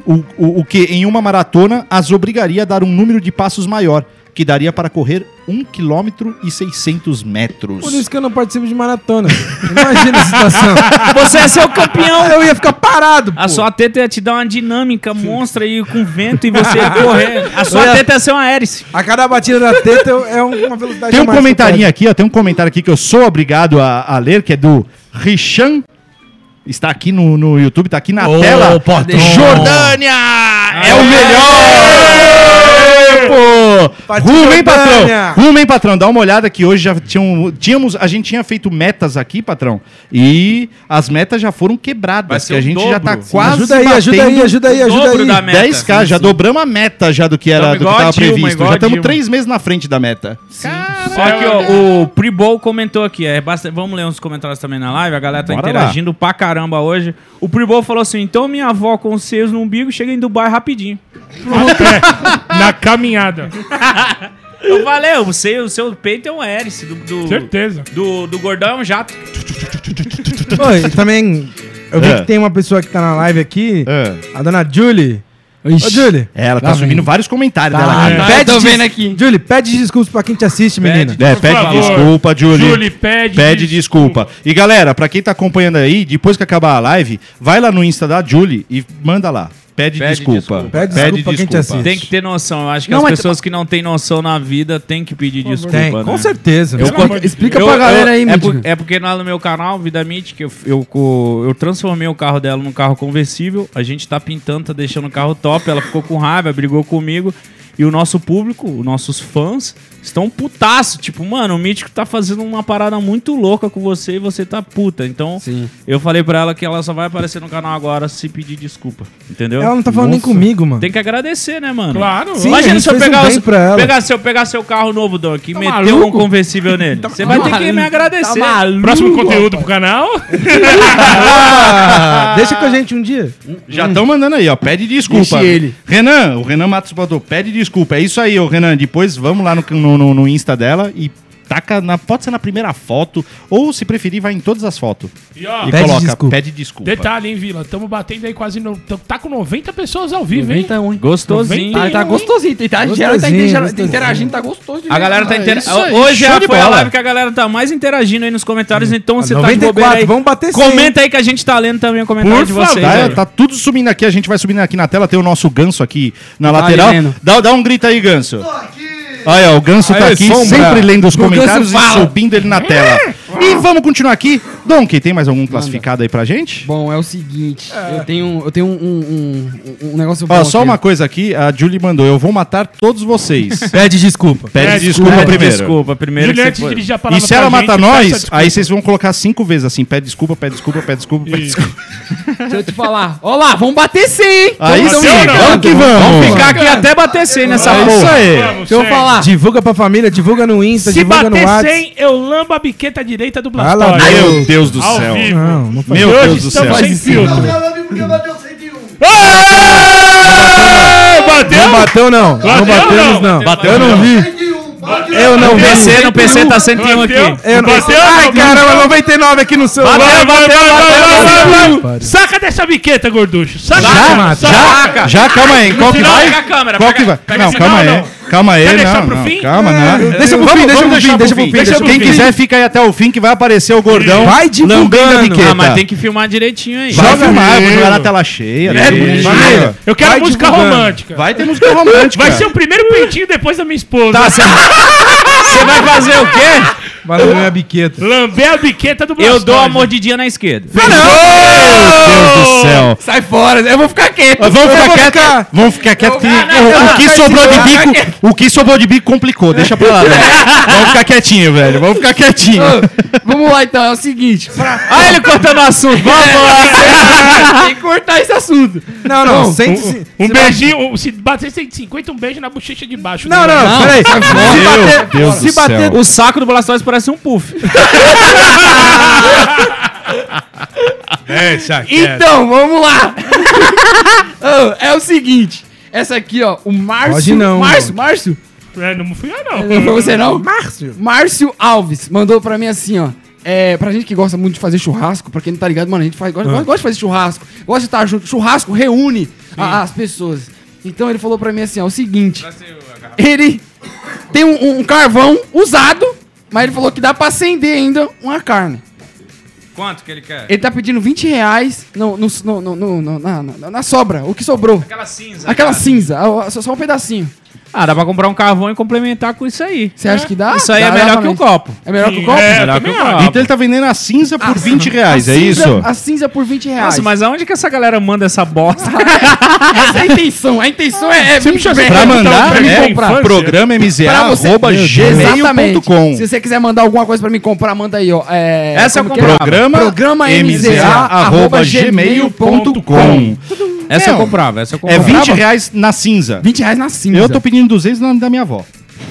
A: o, o, o que em uma maratona as obrigaria a dar um número de passos maior, que daria para correr 1 km e 600 metros.
C: Por isso que eu não participo de maratona. Imagina a situação.
D: Você é seu campeão.
C: Eu ia ficar parado, pô.
D: A sua teta ia te dar uma dinâmica monstra aí com vento e você ia correr. A sua
C: ia-
D: teta ia ser uma hélice.
C: A cada batida da teta eu- é um- uma velocidade
A: Tem um comentarinho aqui, ó, tem um comentário aqui que eu sou obrigado a, a ler, que é do Richan. Está aqui no, no YouTube, está aqui na tela.
C: patrão.
A: Jordânia! É o melhor! Pô! Rumo, hein, patrão? Rumo, hein, patrão? Dá uma olhada que hoje já tinham, tínhamos, a gente tinha feito metas aqui, patrão, e as metas já foram
D: Vai
A: quebradas,
D: ser
A: que a gente já tá
D: dobro.
A: quase
C: Ajuda aí, ajuda aí, ajuda aí, ajuda
D: dobro
C: aí.
D: da meta.
A: 10k, já dobramos a meta já do que era do que tava
D: Dilma,
A: previsto. Já estamos três meses na frente da meta.
D: Só que ó, o Pribol comentou aqui, é bastante, vamos ler uns comentários também na live, a galera tá
A: Bora
D: interagindo pra caramba hoje. O Pribol falou assim, então minha avó com os seios no umbigo chega em Dubai rapidinho.
E: Na caminhada.
D: Eu falei, o seu, o seu peito é um hélice, do, do,
E: Certeza.
D: do, do gordão é um jato.
C: Oi, também. Eu vi
A: É.
C: que tem uma pessoa que tá na live aqui,
A: É.
C: a dona Julie. Ô, Julie.
A: Ela tá
B: Lá
A: subindo vários comentários
B: Tá,
A: dela
B: tá.
C: Pede
B: tô
C: des-
B: vendo aqui.
C: Julie, pede desculpas pra quem te assiste, menina.
A: É,
E: Por
A: pede
E: favor.
A: desculpa, Julie.
E: Julie, pede
A: Pede desculpa. E galera, pra quem tá acompanhando aí, depois que acabar a live, vai lá no Insta da Julie e manda lá. Pede,
D: Pede
A: desculpa.
D: desculpa.
C: Pede desculpa pra quem te assiste.
D: Tem que ter noção, eu acho que
B: Não,
D: as pessoas que não têm noção na vida têm que pedir desculpa,
C: Tem,
D: né?
C: com certeza.
E: Eu- de
B: Explica
D: Eu-
B: pra galera
D: eu-
B: aí,
D: é, por- é porque lá no meu canal, Vida Mítica, eu, eu, eu transformei o carro dela num carro conversível. A gente tá pintando, tá deixando o carro top. Ela ficou com raiva, brigou comigo. E o nosso público, os nossos fãs, estão putaço. Tipo, mano, o Mítico tá fazendo uma parada muito louca com você e você tá puta. Então,
B: Sim.
D: eu falei pra ela que ela só vai aparecer no canal agora se pedir desculpa. Entendeu?
C: Ela não tá falando nem
A: Nossa.
C: comigo, mano.
D: Tem que agradecer, né, mano?
E: Claro.
C: Sim, a
D: Imagina
C: gente
D: se eu
C: fez um
D: pegar,
C: bem
D: os-
C: pra ela.
D: pegar, se eu pegar seu carro novo, aqui e meter
E: maluco?
D: um conversível nele. Você vai ter que me agradecer.
E: Próximo conteúdo pro canal.
C: Ah, deixa com a gente um dia.
A: Já estão mandando aí, ó. Pede desculpa.
B: Deixe ele.
A: Renan, o Renan Matos botou, pede desculpa. É isso aí, ô Renan. Depois vamos lá no, no- no Insta dela e taca na, pode ser na primeira foto, ou se preferir, vai em todas as fotos.
E: E ó,
A: E
C: Pede
A: coloca,
C: desculpa.
A: pede desculpa.
E: detalhe, hein, Vila? Tamo batendo aí quase. No, tá com 90 pessoas ao vivo, hein?
B: 91.
D: Gostosinho.
E: Noventa-
B: Tá, tá gostosinho. Tá, geral tá,
C: Gostosinho,
B: intera-
C: gostosinho.
B: interagindo, tá gostoso. de
D: A galera tá interagindo.
A: aí,
D: Hoje é,
A: de
D: foi a live que a galera tá mais interagindo aí nos comentários, então você tá de
C: 94,
D: bobeira aí.
C: vamos bater
D: Comenta aí que a gente tá lendo também o comentário
E: Por
D: de vocês.
A: Tá,
D: aí.
A: tá tudo subindo aqui, a gente vai subindo aqui na tela, tem o nosso ganso aqui na lateral. Dá, dá um grito aí, ganso. Olha, o ganso tá aqui,
C: sombra.
A: sempre lendo os comentários e subindo ele na tela. E vamos continuar aqui. Donkey, tem mais algum classificado aí pra gente?
B: Bom, é o seguinte. Eu tenho, eu tenho um, um, um, um negócio
A: Ó, só
B: aqui.
A: uma coisa aqui, a Julie mandou, eu vou matar todos vocês.
C: Pede desculpa.
A: Pede
E: Pede
A: desculpa
E: desculpa.
A: primeiro.
D: Desculpa, primeiro. que
E: Juliette
D: foi-
E: dirige a palavra
A: E se ela matar nós, aí vocês vão colocar cinco vezes assim, pede desculpa, pede desculpa, pede desculpa, pede desculpa.
B: Deixa eu te falar. Ó lá, vamos bater sim, hein?
A: Aí
B: Vamos
A: sim, vamos que vamos.
D: Vamos ficar aqui até bater 100 nessa
A: É isso
D: porra.
A: aí.
E: Vamos,
B: Deixa eu falar.
C: Divulga pra família, divulga no Insta,
E: Se
C: divulga no
E: bater
C: WhatsApp.
E: 100, eu lambo a biqueta direita do Blastoise.
A: Meu Deus do
E: Ao
A: céu.
E: vivo.
C: Não, não faz
A: Meu
E: Hoje
A: Deus do
E: estamos
A: céu.
E: sem filtro.
C: Não
E: Bateu?
C: bateu, não. Não
E: Bateu,
C: batemos,
E: não?
C: não.
E: Bateu,
C: Eu não vi. Eu não vi.
D: PC, no PC tá 101 aqui.
E: Bateu?
C: Eu não...
E: Bateu,
C: Ai,
E: não?
C: caramba, 99 aqui no celular.
E: Vai, vai, vai.
C: Pare.
E: Saca dessa biqueta, gorducho. Saca.
C: Já,
E: Saca.
A: Já, calma aí, qual que
E: final,
A: vai?
D: pega a câmera,
A: Qual
D: pega-
A: que vai?
D: pega
A: Não,
D: esse-
A: calma
E: não,
A: aí.
E: não.
A: Calma aí,
E: Quer deixar
A: não,
E: pro
A: não,
E: fim?
A: calma,
C: É,
A: não.
C: deixa pro
A: Vamos-
C: fim, deixa pro fim, deixa pro fim,
A: Deixa
E: deixa
A: Quem
E: pro fim.
A: quiser, fica aí até o fim que vai aparecer o gordão.
C: Vai divulgando.
A: a biqueta.
D: Ah, mas tem que filmar direitinho aí.
A: Vai
C: Joga
A: filmar, vou jogar na tela cheia.
E: É
A: né?
E: bonitinho.
A: Vai.
E: Eu quero
C: Vai
E: música
C: divulgando.
E: romântica.
A: Vai ter música romântica.
E: Vai ser o primeiro peitinho depois da minha esposa.
D: Tá, você você vai fazer o quê?
C: Vai lamber minha biqueta.
E: Lamber a biqueta do
D: Eu
E: Blastoise.
D: dou a mordidinha na esquerda.
A: Meu Deus do céu.
B: Sai fora, eu vou ficar quieto.
A: Vamos
C: Eu
A: ficar quieto. Vamos ficar quieto.
B: não,
A: o-
B: não, não,
A: que sobrou de bico, o que sobrou de bico complicou. Deixa pra lá, velho. Vamos ficar quietinho, velho. Vamos ficar quietinho.
B: Ô, Vamos lá então, é o seguinte. Pra...
D: Olha ele cortando o assunto. Vamos lá.
B: Tem que cortar esse assunto.
C: Não, não,
E: Um,
C: se-
E: um
C: se
E: beijinho, um- se bater 150, um beijo na bochecha de baixo.
C: Não,
E: né?
C: não,
B: Não,
C: peraí. Se
A: Meu
C: bater,
A: Deus
C: se
A: do
C: bater
A: céu.
D: O saco do Blastoise parece um puff.
E: Deixa.
B: Então, vamos lá. Ô, é o seguinte. Essa aqui, ó, o Márcio.
C: Pode não,
B: Márcio. Márcio.
E: É, não fui eu, não.
B: Não foi você, não?
C: Márcio.
B: Márcio Alves mandou pra mim assim, ó. É, pra gente que gosta muito de fazer churrasco, pra quem não tá ligado, mano, a gente faz, gosta,
C: Ah.
B: gosta de fazer churrasco, gosta de estar junto. Churrasco reúne a- as pessoas. Então ele falou pra mim assim, ó, o seguinte. Ele tem um, um carvão usado, mas ele falou que dá pra acender ainda uma carne.
D: Quanto que ele quer?
B: Ele tá pedindo 20 reais no, no, no, no- no- no- na, na- na sobra, o que sobrou.
D: Aquela cinza.
B: Aquela cinza, a- a- só, um pedacinho.
D: Ah, dá pra comprar um carvão e complementar com isso aí.
B: Você acha que dá?
D: Isso aí
B: Dá,
D: é
B: dá
D: melhor
B: pra
D: que o copo.
B: É melhor que o copo?
E: É,
D: Melhor
E: também
D: que o copo.
A: Então ele tá vendendo a cinza por 20 reais,
B: A
A: é
B: cinza-
A: isso?
B: A cinza por 20 reais.
D: Nossa, mas aonde que essa galera manda essa bosta?
B: Essa é a intenção. A intenção é, é 20
E: precisa
B: reais.
A: Pra mandar,
B: pra mim
A: é,
B: comprar.
A: programa MZA,
B: Pra você-
A: arroba
B: Exatamente.
A: gmail.com.
B: Se você quiser mandar alguma coisa pra mim comprar, manda aí, ó. É,
D: Essa
B: é?
D: comprava.
A: Programa,
B: Programa
A: MZA, arroba gmail.com.
D: Essa eu
A: Não.
D: comprava, essa eu
A: É
D: comprava.
A: 20 reais na cinza.
B: 20 reais na cinza.
A: Eu tô pedindo 200 no nome da minha avó.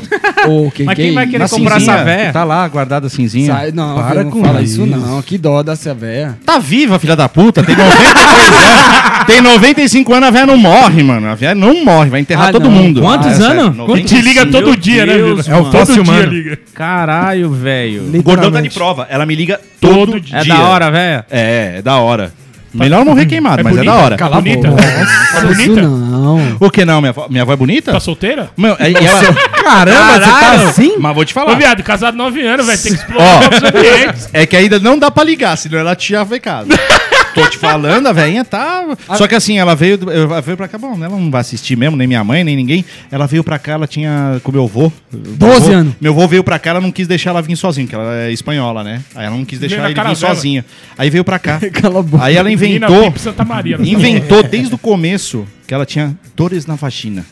B: Ô, quem,
D: Mas quem vai querer
A: Na
D: comprar
A: cinzinha,
D: essa véia?
A: Tá lá, guardada a cinzinha.
B: Sai, não,
C: Para
B: não
C: com
B: fala
C: isso.
B: isso não. Que dó dessa véia.
A: Tá viva, filha da puta. Tem 93 anos. Tem 95 anos, a véia não morre, mano. A véia não morre, vai enterrar
B: Ah,
A: todo
B: não.
A: mundo.
D: Quantos
A: Ah, é
D: anos?
A: 95.
E: Te liga todo
D: Meu
E: dia, né,
D: Deus,
E: Vila?
D: É o
E: Todo
C: fóssil
E: dia
C: humano.
E: liga.
D: Caralho, velho.
A: O gordão tá de prova. Ela me liga todo,
E: Todo
A: dia.
D: É da hora, velho.
A: É, é da hora. Melhor morrer queimado, mas é da hora.
E: Cala bonita.
B: Isso
E: É bonita?
B: não.
A: O que não? Minha avó, minha avó é bonita?
E: Tá solteira?
A: Meu, é- e ela-
C: Caramba, você tá assim?
A: Mas vou te
E: Ô,
A: falar.
E: viado, casado 9 anos, vai ter que
A: Ó.
E: explorar novos ambientes.
A: É que ainda não dá pra ligar, senão ela tinha fecado. Tô te falando, a velhinha tá. Só que assim, ela veio, ela veio pra cá. Bom, ela não vai assistir mesmo, nem minha mãe, nem ninguém. Ela veio pra cá, ela tinha. Com meu avô.
B: 12
A: Meu avô-
B: anos.
A: Meu avô veio pra cá, ela não quis deixar ela vir sozinha, porque ela é espanhola, né? Aí ela não quis deixar ele vir sozinha. Aí veio pra cá.
B: Cala a boca.
A: Aí ela inventou.
E: Santa Maria. não tá
A: Inventou desde o começo que ela tinha dores na vagina.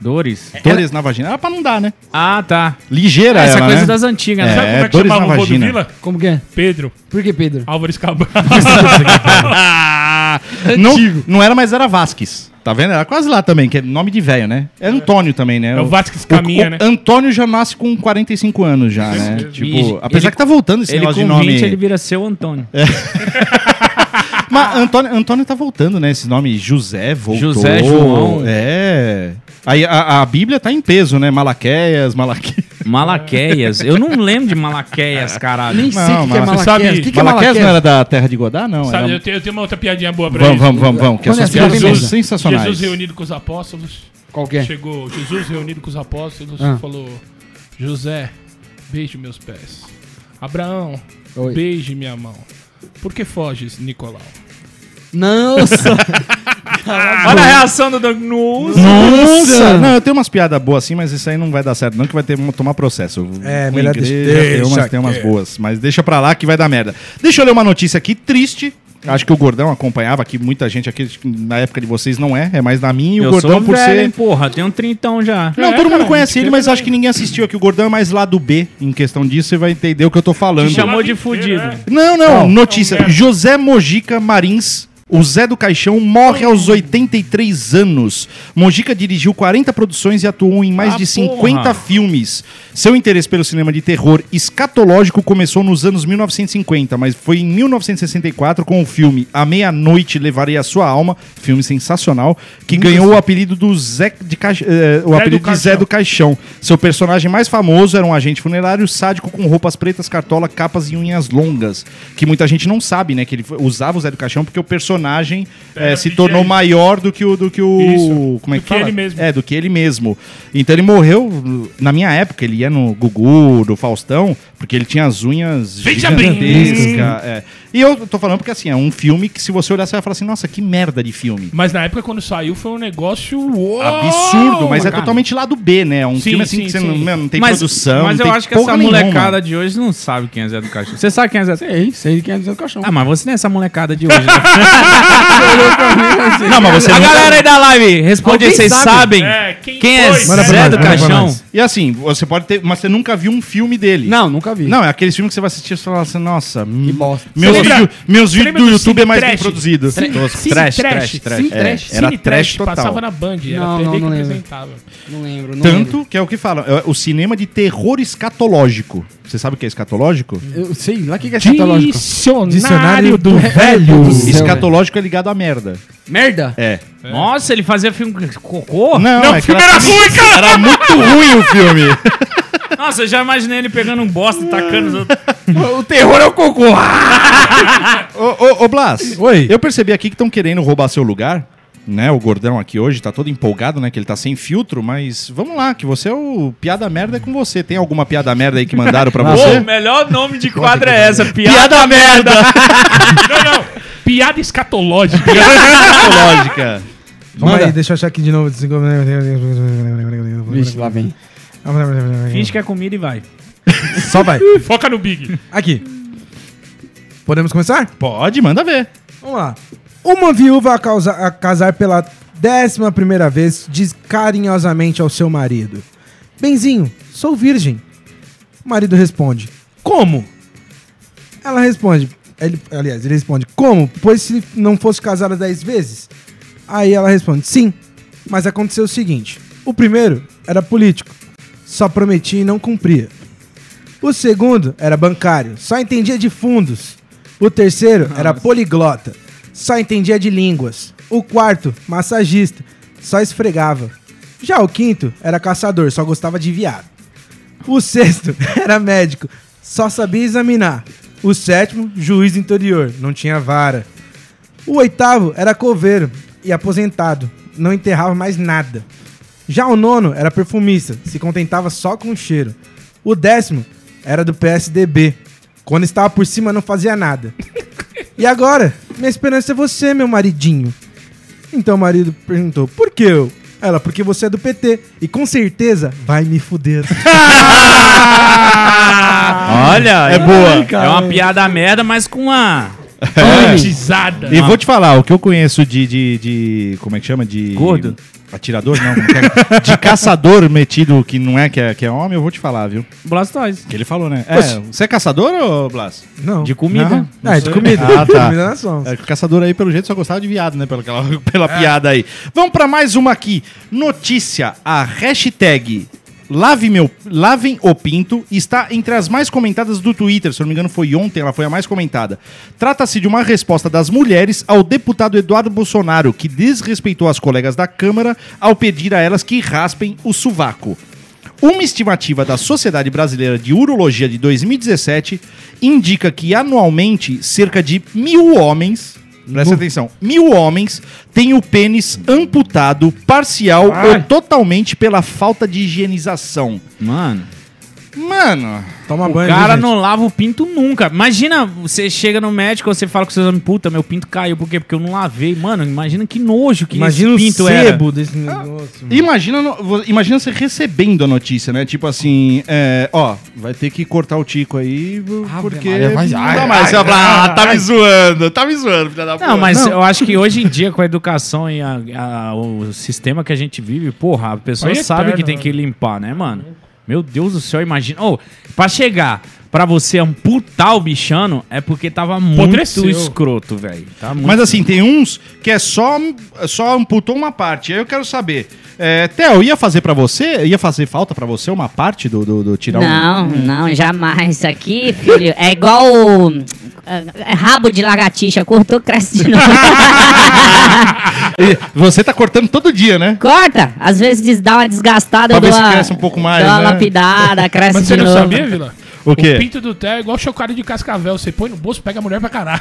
D: Dores?
A: Dores na vagina. Era pra não dar, né?
D: Ah, tá.
A: Ligeira
D: Essa
A: ela,
D: coisa
A: né?
D: das antigas,
A: É.
D: né?
E: Sabe como é que
A: dores
E: chamava
A: na
E: o vô do
A: vagina.
E: Vila?
B: Como que é?
E: Pedro.
B: Por que, Pedro?
E: Álvares Cabral.
A: não, não era, mas era Vasques. Tá vendo? Era quase lá também, que é nome de velho, né? É Antônio também, né?
E: É o Vasquez caminha, né?
A: Antônio já nasce com 45 anos já, né? Tipo, apesar
D: ele-
A: que tá voltando esse
D: Ele
A: negócio
D: com
A: de nome.
D: 20, ele vira seu Antônio.
A: Mas Antônio, Antônio tá voltando, né? Esse nome José voltou.
D: José, João.
A: É. Aí a, a Bíblia tá em peso, né? Malaqueias, Malaquias.
D: Malaqueias. Eu não lembro de Malaqueias, caralho.
B: Nem sei o que, que é Malaquias.
E: sabe-
B: que, que é
A: Malaqueias
B: Malaquias?
A: não era da terra de Godá, não?
E: Sabe,
A: era...
E: eu tenho, eu tenho uma outra piadinha boa pra
A: Vamos,
E: isso.
A: vamos, vamos, vamos. Que
B: é
A: essas piadas são
B: Jesus-
A: sensacionais.
E: Jesus reunido com os apóstolos.
B: Qual que é?
E: Chegou Jesus reunido com os apóstolos
B: Ah.
E: falou: José, beije meus pés. Abraão,
B: Oi.
E: beije minha mão. Por que foges, Nicolau?
B: Nossa!
D: Olha a reação do Doug. Nossa.
A: Nossa! Não, eu tenho umas piadas boas assim, mas isso aí não vai dar certo, não, que vai ter tomar processo.
C: É,
A: Com
C: melhor
A: igreja,
C: deixa-
A: tem umas,
C: deixa
A: tem umas boas. Mas deixa pra lá que vai dar merda. Deixa eu ler uma notícia aqui triste. Acho que o Gordão acompanhava aqui, muita gente aqui na época de vocês não é, é mais da minha. E o
D: Eu
A: Gordão
D: sou
A: por
D: velho,
A: ser.
D: hein, porra. Tem um trintão já.
A: Não,
E: É,
A: todo mundo
E: cara,
A: conhece ele, mas acho que ninguém assistiu aqui. O Gordão é mais lado B em questão disso, você vai entender o que eu tô falando.
D: Te chamou de fudido.
E: é.
A: Não, não, notícia.
E: é um merda.
A: José Mojica Marins, o Zé do Caixão, morre aos 83 anos. Mojica dirigiu 40 produções e atuou em mais
D: Ah,
A: de
D: porra.
A: 50 filmes. Seu interesse pelo cinema de terror escatológico começou nos anos 1950, mas foi em 1964 com o filme A Meia-Noite Levarei a Sua Alma, filme sensacional, que ganhou o apelido do Zé de eh, o
E: Zé
A: apelido
E: do
A: de Zé
E: Caixão.
A: do Caixão. Seu personagem mais famoso era um agente funerário sádico com roupas pretas, cartola, capas e unhas longas. Que muita gente não sabe, né? Que ele usava o Zé do Caixão porque o personagem
E: Era
A: eh, se tornou maior do que o. Do que o
E: Isso,
A: como é
E: do
A: que,
E: que
A: fala?
E: ele mesmo.
A: É, do que ele mesmo. Então ele morreu. Na minha época, ele ia no Gugu, do Faustão, porque ele tinha as unhas
E: Veja
A: gigantescas. é. E eu tô falando porque assim, é um filme que se você olhar, você vai falar assim, nossa, que merda de filme.
E: Mas na época, quando saiu, foi um negócio. uou,
A: Absurdo, mas é totalmente lado B, né? É um
E: Sim,
A: filme assim
E: sim,
A: que você não, não tem
D: mas,
A: produção.
D: Mas
A: não
D: eu
A: tem
D: acho que essa
A: porra nenhuma.
D: molecada de hoje não sabe quem é Zé do Caixão. Você sabe quem é Zé do
B: Sei, sei quem é do caixão.
D: Ah, mas você não é essa molecada de hoje. né?
A: Não, mas você
D: a
A: nunca-
D: galera aí da live, responde aí, vocês
B: sabe?
D: sabem
E: É, quem
D: quem é Zé do Caixão?
A: E assim, você pode ter. Mas você nunca viu um filme dele.
B: Não, nunca vi.
A: Não, é aquele filme que você vai assistir e você fala assim, nossa, que
B: bosta.
A: Meus, vídeos- meus
E: lembra
A: do
E: do
A: YouTube é
E: Cine
A: mais bem
E: Trash?
A: produzido.
E: Cine-. Cine
A: Trash,
E: Trash,
A: trash,
B: Cine
A: trash.
B: Trash.
A: É, era
E: Cine
A: trash total.
E: Passava na Band, era
B: Não, não,
E: que
B: não lembro.
E: apresentava.
B: Não lembro, não
A: Tanto que é o que falam, é o cinema de terror escatológico. Você sabe o que é escatológico?
B: Eu sei lá o que que é escatológico.
E: Dicionário,
C: Dicionário
E: do
C: do
E: velho.
B: do céu.
A: Escatológico é ligado à merda.
B: Merda?
A: É.
D: Nossa, ele fazia filme com cocô?
A: Não,
E: Não,
A: é
E: o filme
A: era,
E: era ruim, cara!
A: era muito ruim o filme.
D: Nossa, eu já imaginei ele pegando um bosta e tacando os outros.
B: O terror é o cocô.
A: ô, ô, ô, Blas,
C: Oi.
A: eu percebi aqui que estão querendo roubar seu lugar. Né, o gordão aqui hoje tá todo empolgado, né? Que ele tá sem filtro, mas vamos lá, que você é o piada merda é com você. Tem alguma piada merda aí que mandaram pra
D: Pô,
A: você?
D: o melhor nome de quadra é essa, piada.
A: Piada merda!
E: Não, não. Piada escatológica.
A: Escatológica.
C: Calma
B: Manda.
C: aí, deixa eu achar aqui de novo.
B: Vixe, lá vem.
D: Finge que é comida e vai.
C: Só vai.
E: Foca no Big.
C: Aqui. Podemos começar?
A: Pode, manda ver.
C: Vamos lá. Uma viúva a, causa- a casar pela décima primeira vez diz carinhosamente ao seu marido: Benzinho, sou virgem. O marido responde: Como? Ela responde: ele, Aliás, ele responde: Como? Pois se não fosse casada dez vezes? Aí ela responde: Sim, mas aconteceu o seguinte: o primeiro era político, só prometia e não cumpria. O segundo era bancário, só entendia de fundos. O terceiro era poliglota, só entendia de línguas. O quarto, massagista, só esfregava. Já o quinto era caçador, só gostava de viado. O sexto era médico, só sabia examinar. O sétimo, juiz interior, não tinha vara. O oitavo era coveiro e aposentado, não enterrava mais nada. Já o nono era perfumista, se contentava só com o cheiro. O décimo era do PSDB. Quando estava por cima não fazia nada. E agora? Minha esperança é você, meu maridinho. Então o marido perguntou, por que eu? Ela, porque você é do PT e com certeza vai me fuder.
D: Olha,
A: É boa.
D: É uma piada merda, mas com uma.
E: Romantizada.
A: E vou te falar, o que eu conheço de, de, de- Como é que chama? De.
D: Gordo.
A: Atirador, não. é? De caçador metido que não é que, é que é homem, eu vou te falar, viu?
D: Blastoise.
A: Que ele falou, né? É, você é caçador, ô Blas?
C: Não.
D: De comida.
C: Ah, é de comida.
A: Ah, tá.
C: Comida nós somos.
A: É, caçador aí, pelo jeito, só gostava de viado, né? Pela, aquela- pela piada aí. Vamos pra mais uma aqui. Notícia. A hashtag Lave meu, Lavem o Pinto está entre as mais comentadas do Twitter. Se eu não me engano, foi ontem, ela foi a mais comentada. Trata-se de uma resposta das mulheres ao deputado Eduardo Bolsonaro, que desrespeitou as colegas da Câmara ao pedir a elas que raspem o sovaco. Uma estimativa da Sociedade Brasileira de Urologia de 2017 indica que anualmente cerca de mil homens, presta atenção, mil homens têm o pênis amputado parcial ou totalmente pela falta de higienização.
D: Mano,
A: Mano,
C: Toma
D: o
C: banho.
D: cara
C: viu, gente?
D: não lava o pinto nunca. Imagina, você chega no médico, você fala com seus amigos, puta, meu pinto caiu. Por quê? Porque eu não lavei. Mano, imagina que nojo que
C: Imagina o
D: esse pinto era.
C: sebo desse negócio. mano.
A: imagina, no- imagina você recebendo a notícia, né? Tipo assim, é, ó, vai ter que cortar o tico aí, porque
B: Maria, vai-
A: não
B: ai,
A: dá mais.
B: ai,
A: Você vai falar, ah, tá me zoando, tá me zoando, filha da
D: Não, mas eu acho que hoje em dia, com a educação e a- a- o sistema que a gente vive, porra, a pessoa
E: Aí é
D: sabe
E: eterno,
D: que tem
E: né?
D: que limpar, né, mano? Meu Deus do céu, imagina. Ô, pra chegar pra você amputar o bichano, é porque tava muito escroto, velho. Tá
A: Mas assim, tem uns que é só, só amputou uma parte. Aí eu quero saber. É, Theo, ia fazer pra você? Ia fazer falta pra você uma parte do, do, do tirar
F: Não, não, jamais. Isso aqui, filho, é igual o, é, é rabo de lagartixa. Cortou, cresce de novo.
A: um. Você tá cortando todo dia, né?
F: Corta. Às vezes dá uma desgastada,
A: Pra
F: eu
A: ver
F: dou
A: se
F: uma,
A: cresce um pouco mais,
F: dou uma
A: né?
F: lapidada, cresce
E: Mas
F: de
E: você não
F: novo.
E: sabia, Vila?
A: O quê?
E: O pinto do Té é igual chocalho de cascavel. Você põe no bolso, pega a mulher pra caralho.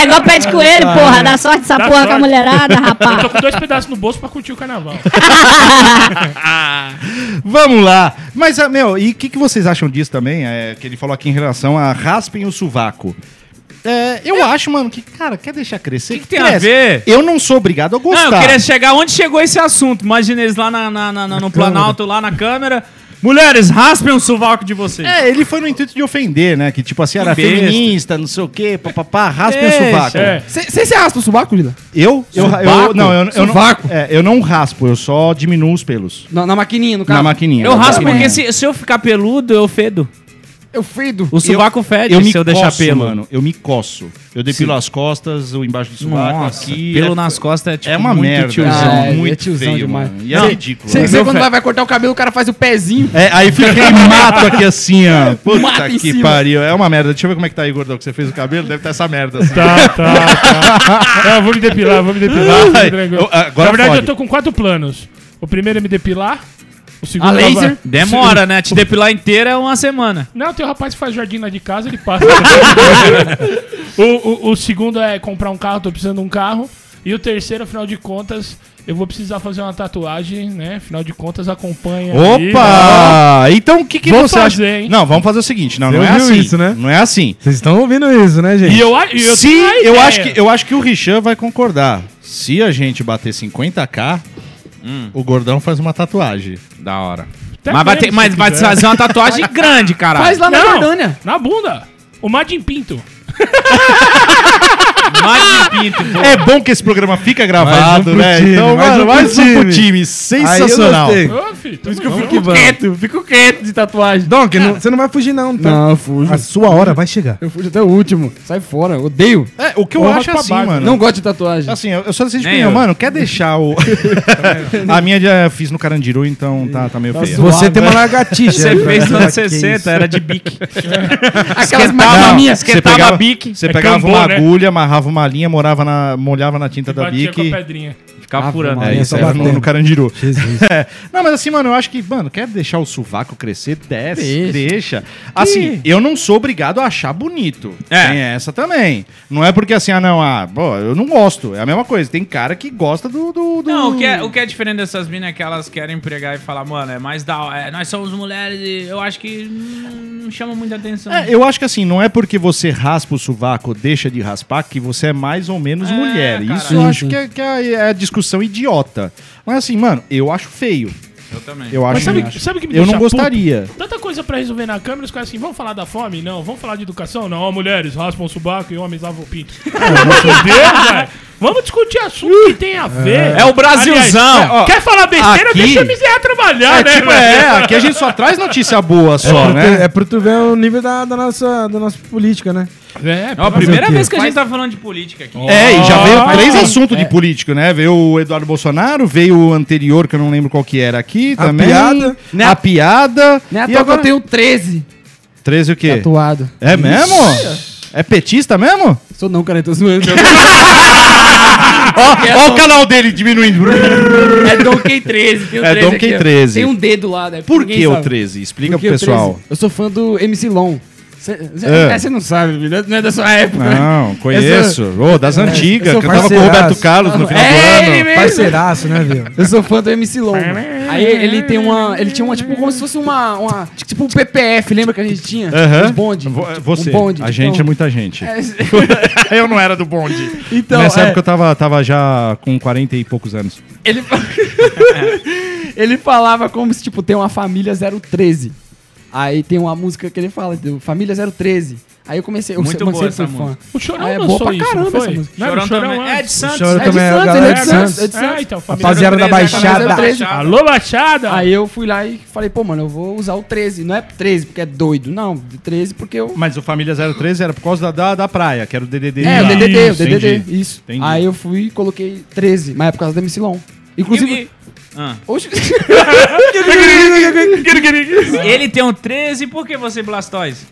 F: É igual pé de coelho, porra. Dá sorte essa
E: Dá
F: porra com a
E: sorte.
F: mulherada,
E: Eu tô
F: rapaz.
E: com dois pedaços no bolso pra curtir o carnaval.
A: Vamos lá. Mas, ah, meu, e o que, que vocês acham disso também? É, que ele falou aqui em relação a raspem o sovaco. É, eu acho, mano, que, cara, quer deixar crescer?
D: Que que tem a
A: cresce.
D: ver?
A: Eu não sou obrigado a gostar.
D: Não, eu queria chegar onde chegou esse assunto. Imagina eles lá na, na- na- na- no Planalto, lá na câmera. Mulheres, raspem o sovaco de vocês.
A: É, ele foi no intuito de ofender, né? Que tipo assim, era
D: besta.
A: feminista, não sei o quê, papapá, raspem o sovaco.
E: É.
B: Você se raspa o subaco, Lila?
A: Eu? Eu, eu,
B: Sovaco?
A: não, eu, eu, não,
B: Sovaco?
A: é, eu não raspo, eu só diminuo os pelos.
B: Na, na maquininha, no carro.
A: Na maquininha.
D: Eu raspo porque se, se eu ficar peludo, eu fedo.
B: Eu fedo.
D: O sovaco fede
A: eu me
D: se eu deixar
A: coço,
D: pelo.
A: mano. Eu me coço. Eu depilo as costas, o embaixo do
D: Nossa,
A: aqui.
D: pelo
A: é,
D: nas costas é tipo
A: é uma
D: muito
A: merda.
D: tiozão.
B: Ah, é,
A: muito
B: é tiozão
A: feio,
B: demais.
A: mano. E é
B: Não,
A: ridículo.
B: Você
A: né?
B: você quando vai, vai cortar o cabelo, o cara faz o pezinho.
A: É, aí fica aquele mato aqui assim, ó. Puta
B: Mato em
A: que
B: cima.
A: pariu. É uma merda. Deixa eu ver como é que tá aí, gordão, que você fez o cabelo. Deve estar essa merda assim.
E: Tá, tá, tá. É, eu vou me depilar, vou me depilar.
A: Eu- agora
E: Na verdade,
A: fode.
E: eu tô com quatro planos. O primeiro é me depilar. O segundo
B: A
E: é
B: laser?
D: Demora, né? Te depilar inteira é uma semana.
E: Não, tem um rapaz que faz jardim lá de casa, ele passa. o, o, o segundo é comprar um carro, tô precisando de um carro. E o terceiro, afinal de contas, eu vou precisar fazer uma tatuagem, né? Afinal de contas, acompanha. aí.
A: Opa! Então o que, que
E: Vou
A: você
E: fazer,
A: acha?
E: hein?
A: Não, vamos fazer o seguinte. Não,
C: Você
A: não é assim.
C: isso, né?
A: Não é assim.
C: Vocês estão ouvindo isso, né, gente?
E: E eu, eu
A: Se eu acho que eu acho que o Richan vai concordar. Se a gente bater 50k, o gordão faz uma tatuagem.
D: Da hora.
E: Até
D: mas vai, ter, mas vai fazer uma tatuagem grande, caralho.
B: Faz lá na
E: Não,
B: Jordânia.
E: na bunda. O Madin Pinto.
D: Pinto, pô.
A: É bom que esse programa fica gravado,
C: Mais um pro
A: né?
C: time,
A: então,
C: mais
A: mano,
C: um pro
A: mais um pro
C: time.
A: time.
C: Aí eu
A: Sensacional.
E: Ô, filho,
C: Por isso que eu fico.
B: Quieto, fico quieto de tatuagem.
C: Donk, não- você não vai fugir não, tá?
B: Não, eu fujo.
C: A sua hora vai chegar.
B: Eu fujo até o último. Sai fora, odeio.
A: É, o que eu
E: Porra
A: acho é assim,
E: baixo.
A: mano.
B: Não gosto de tatuagem.
A: Assim, eu, eu só de opinião,
D: eu.
A: mano, quer deixar o. a minha já fiz no Carandiru, então tá, tá meio feia.
C: Você tem uma lagartixa.
D: Você
C: né?
D: fez nos anos
C: Que isso.
D: 60, era de bique.
B: Aquelas
A: Não,
B: maquininhas.
A: você
D: esquentava
A: pegava,
D: a bique.
A: você
E: É
A: pegava uma
E: né?
A: agulha, amarrava uma linha, morava na, molhava na tinta da
E: Batia com a pedrinha.
D: Ficava
B: Ave
D: furando.
B: Maria.
A: É, isso era no, no Carandiru.
C: Jesus.
A: É. Não, mas assim, mano, eu acho que, mano, quer deixar o sovaco crescer? Desce,
B: Deixa.
A: deixa. Assim, eu não sou obrigado a achar bonito.
D: É.
A: Tem essa também. Não é porque assim, ah, não, ah, pô, eu não gosto. É a mesma coisa. Tem cara que gosta do. do, do-
D: Não, o que, é, o que é diferente dessas minas é que elas querem pregar e falar, mano, é mais da é, nós somos mulheres e eu acho que não, chama muita atenção.
A: É, eu acho que assim, não é porque você raspa o sovaco, deixa de raspar, que você é mais ou menos
D: É,
A: mulher.
D: caralho.
A: Isso eu acho que, é, que é, é a discussão idiota. Mas assim, mano, eu acho feio.
D: Eu também.
A: Eu acho
E: Mas sabe, sabe o que me
A: Eu não
E: puto?
A: gostaria.
E: Tanta coisa pra resolver na câmera, os caras assim, vamos falar da fome? Não. Vamos falar de educação? Não. Ó, mulheres raspam o subaco e homens lavam o pinto. Meu Deus, velho. Vamos discutir assunto que tem a ver.
D: É o Brasilzão.
E: Aliás, é, quer falar besteira?
A: aqui-
E: Deixa o MZA trabalhar,
A: É,
E: né?
A: tipo,
E: velho?
A: é, aqui a gente só traz notícia boa
C: É
A: só,
C: pra,
A: né?
C: é pra tu ver o nível da, da nossa, da nossa política, né?
E: É,
D: É a primeira vez que a gente tá falando de política aqui.
A: É, e já veio três assuntos de político, né? Veio o Eduardo Bolsonaro, veio o anterior, que eu não lembro qual que era aqui
C: A
A: também.
C: piada.
B: Né?
A: A piada.
B: É à
A: e
B: toa
A: agora...
B: eu tenho 13
A: 13 o quê?
B: tatuado.
A: É mesmo? É petista mesmo?
B: Sou não, cara, eu tô zoando.
A: Ó, ó o canal dele diminuindo.
B: é Donkey 13. Tem o
A: É
B: 13
A: Donkey
B: aqui, ó.
A: 13.
B: Tem um dedo lá, né?
A: Por que o
B: sabe.
A: 13? Explica
B: Porque
A: pro
B: o
A: pessoal.
B: 13 Eu sou fã do MC Long. Cê, cê,
A: É.
B: é, você não sabe, não é da sua época.
A: Não, conheço. Ô, das antigas.
C: eu sou
A: Cantava com o. Roberto Carlos no final
B: É,
A: do
B: ele
A: ano.
B: mesmo.
C: Parceiraço, né, viu?
B: Eu sou fã do MC Long. Aí ele tem uma. Ele tinha uma, tipo, como se fosse uma. uma tipo um PPF, lembra que a gente tinha?
A: Aham.
B: Os bonde. Tipo,
A: Você.
B: um bonde.
A: a
B: tipo,
A: gente é
B: um-
A: muita gente.
B: É,
A: eu não era do bonde.
B: então,
A: Nessa
B: é,
A: época eu tava, tava já com 40 e poucos anos.
B: ele, ele falava como se, tipo, tem uma família 013. Aí tem uma música que ele fala, entendeu? Família 013. Aí eu comecei, eu
D: Muito boa essa
B: fã.
D: música.
E: O Chorão
B: Ah, é boa pra
E: isso,
B: caramba essa música.
E: Não
D: Chorão
E: o Chorão
D: também. É de? Santos.
C: Chorão
B: É de
C: também é a
B: Santos,
C: galera
B: ele é
C: de Santos.
B: É de Santos.
E: Ah, então, família.
C: Rapaziada da
B: 013,
C: Baixada.
B: 013.
E: Alô, Baixada!
B: Aí eu fui lá e falei, pô, mano, eu vou usar o 13. Não é 13 porque é doido, não. 13 porque eu.
A: Mas o Família 013 era por causa da, da, da praia, que era o DDD.
B: É, o. DDD, o
A: Isso,
B: DDD,
A: entendi.
B: isso.
A: Entendi.
B: Aí eu fui e coloquei 13, mas é por causa da MC Long. Inclusive.
D: Ah.
B: Oxe,
D: Ele tem um 13, por que você Blastoise?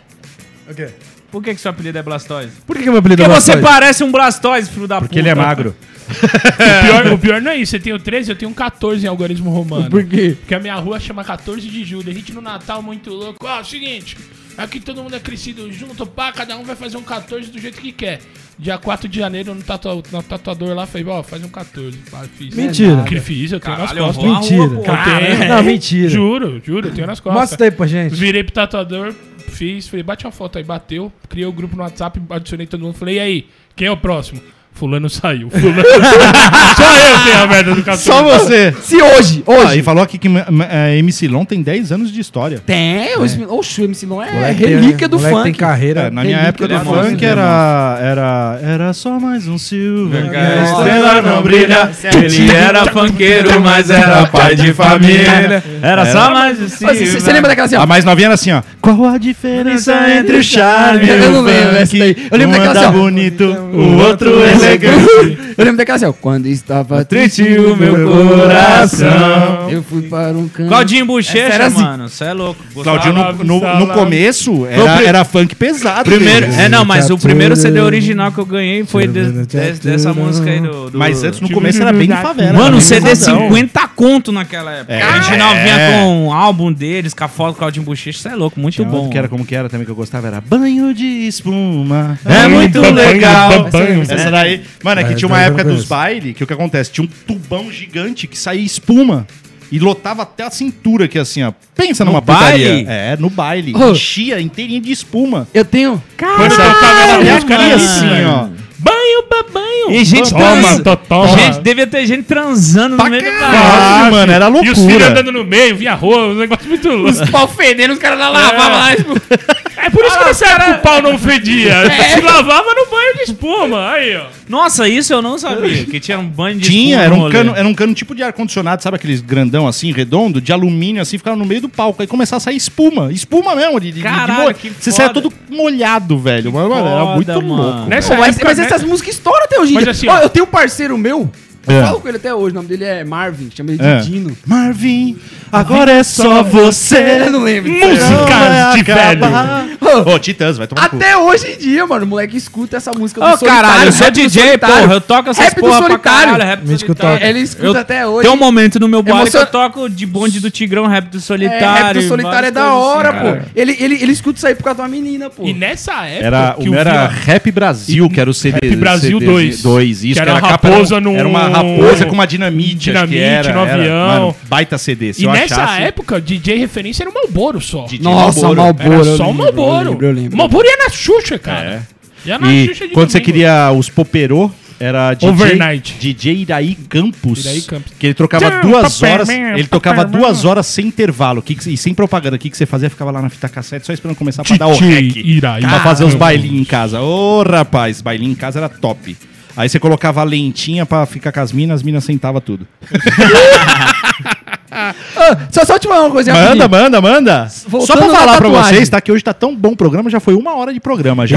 C: O quê?
D: Por que, que seu apelido é Blastoise?
C: Por que, que meu apelido
D: Porque
C: é
D: você
C: Blastoise?
D: parece um Blastoise, filho da
A: Porque
D: puta.
A: ele é magro.
E: O pior, o pior não é isso. Você tem o 13, eu tenho um 14 em algoritmo romano.
B: por quê?
E: Porque a minha rua chama 14 de julho. A gente no Natal muito louco. Ó, é o seguinte. Aqui todo mundo é crescido junto, pá, cada um vai fazer um 14 do jeito que quer. Dia 4 de janeiro no, tatua, no tatuador lá, falei, ó, faz um 14. Pá, fiz.
C: Mentira.
E: Que fiz, eu tenho
D: Caralho,
E: nas
D: eu
E: costas.
D: à
C: Mentira.
D: rua.
E: Caralho.
C: Não, mentira.
E: Juro, juro, eu tenho nas costas.
C: Mostra aí pra gente.
E: Virei pro tatuador, fiz, falei, bate uma foto aí, bateu, criei o grupo no WhatsApp, adicionei todo mundo, falei, e aí, quem é o próximo? Fulano saiu. Fulano Só eu tenho a merda do 14.
A: Só você.
B: Se hoje,
A: Ah,
B: hoje.
A: e falou aqui que é, MC Lon tem 10 anos de história.
B: Tem, o MC, Oxe, o MC Long é
C: Moleque
B: relíquia do funk.
C: tem carreira.
A: É, na minha época do
B: do funk,
D: né,
A: era, era. Era só mais um Silva. que a
D: estrela não brilha. Ele era funkeiro, mas era pai de família. Era só mais um
B: Mas Você você lembra daquela assim, ó?
A: A mais novinha era assim, ó. Qual a diferença entre o charme e
B: Eu não
A: o funk?
B: Eu lembro daquela assim, ó.
A: bonito, o outro elegante.
B: Eu lembro daquela assim, ó. Quando estava
A: Triste o meu coração.
B: eu fui para um canto.
D: Claudinho Bochecha,
B: assim.
D: mano. Você é louco. Gostava-
A: Claudinho, no, no, no começo,
D: o
A: era, era funk pesado.
D: Primeiro, é, não, mas o primeiro CD original que eu ganhei foi de- de- dessa música aí do. do-
A: Mas antes, no começo, era bem favela.
D: Mano,
A: era
D: o CD
A: pesadão.
D: 50 conto naquela época.
A: É.
D: A original
A: É.
D: vinha com um álbum deles, com a foto do Claudinho Bochecha. Isso é louco, muito
A: Tinha
D: bom.
A: outro que era como que era também que eu gostava, era banho de espuma.
D: É muito
E: Banho,
D: legal.
E: banho,
A: Essa daí. Mano, é que
C: É,
A: tinha uma
C: eu
A: época dos bailes que o que acontece? Tinha um tubão gigante que saía espuma. E lotava até a cintura aqui, assim, ó. Pensa numa
D: baile?
A: putaria. É, no baile.
B: Oh.
A: Enchia inteirinha de espuma.
B: Eu tenho.
E: Quando eu tocava
A: E
E: era
A: assim, ó.
E: Banho, ba- banho.
D: E gente,
E: Toma,
D: trans-
E: to- toma.
D: gente, devia ter gente transando no meio do carro.
A: Caralho, mano, era
E: E os filhos
A: loucura.
E: andando no meio, via rua, um negócio muito louco.
B: Os pau fedendo, os caras lá lavavam lá. tipo,
E: É por isso que nessa época o pau não fedia. Se lavava no banho de espuma. Aí, ó.
D: Nossa, isso eu não sabia. Que tinha um banho de
A: Tinha,
D: espuma
A: era
D: no
A: um, cano, era um cano tipo de ar-condicionado, sabe aqueles grandão assim, redondo, de alumínio assim, ficava no meio do palco. Aí começava a sair espuma. Espuma mesmo, de, de, de
D: Caralho,
A: Você saia todo molhado, velho. Mano, era
D: foda,
A: muito
D: mano.
A: louco.
E: Nessa
B: mas,
E: época,
B: mas
E: né?
B: essas músicas estouram até hoje em
E: Mas
B: dia.
E: assim,
B: Ó,
E: ó.
B: eu tenho um parceiro meu. Eu
A: É.
B: falo com ele até hoje. O nome dele é Marvin. Chama ele de
A: É.
B: Dino.
A: Marvin, agora é só você.
B: Eu não lembro.
E: Músicas de velho.
A: Ô, Titãs, vai tomar no cu.
B: Até hoje em dia, mano, o moleque escuta essa música do
D: Ô,
B: Solitário.
D: caralho, eu sou
B: do
D: DJ,
B: Solitário.
D: porra. Eu toco essas
B: Rap do
D: porra pra
B: Solitário.
D: caralho. Rap do Solitário.
B: Ele escuta
D: Eu-
B: até hoje.
D: Tem um momento no meu baile
B: Emocion-
D: que eu toco de bonde do Tigrão, rap do
B: É,
D: Solitário.
B: rap do Solitário é da
D: coisas
B: hora,
D: assim,
B: pô. Ele, ele, ele escuta isso aí por causa de uma menina, pô.
E: E nessa época.
A: Era, o
E: que
A: meu era Rap Brasil, que era o CD.
E: Rap Brasil
A: CD
E: 2.
A: 2, isso.
E: Que era
A: a
E: raposa
A: era,
E: num-
A: era uma raposa com uma dinamite, acho que
E: Dinamite
A: era.
E: no
A: era.
E: avião.
A: Mano, baita CD. Se
E: E nessa
A: achasse...
E: época, DJ referência era o Malboro só.
A: DJ
B: Nossa. Malboro.
E: Era só o Malboro.
B: eu lembro, eu lembro.
E: Malboro ia na Xuxa, cara.
A: É.
E: Ia na
A: E
E: Xuxa de
A: quando você queria os poperô, era DJ,
E: Overnight.
A: DJ Iraí Campos.
E: Iraí Campos.
A: Que ele trocava
E: Tchau,
A: duas
E: papel,
A: horas. Ele tocava
E: papel,
A: duas horas sem intervalo. Que e sem propaganda. O que, que você fazia? Ficava lá na fita cassete só esperando começar pra dar o
E: DJ
A: rec.
E: Iraí
A: Pra fazer os bailinhos em casa. Ô, rapaz, bailinho em casa era top. Aí você colocava a lentinha pra ficar com as minas, as minas sentavam tudo.
B: Ah, só, só te falar uma coisa
A: Manda, manda, manda.
B: Voltando
A: Só pra falar pra vocês, tá? Que hoje tá tão bom o programa, já foi uma hora de programa já.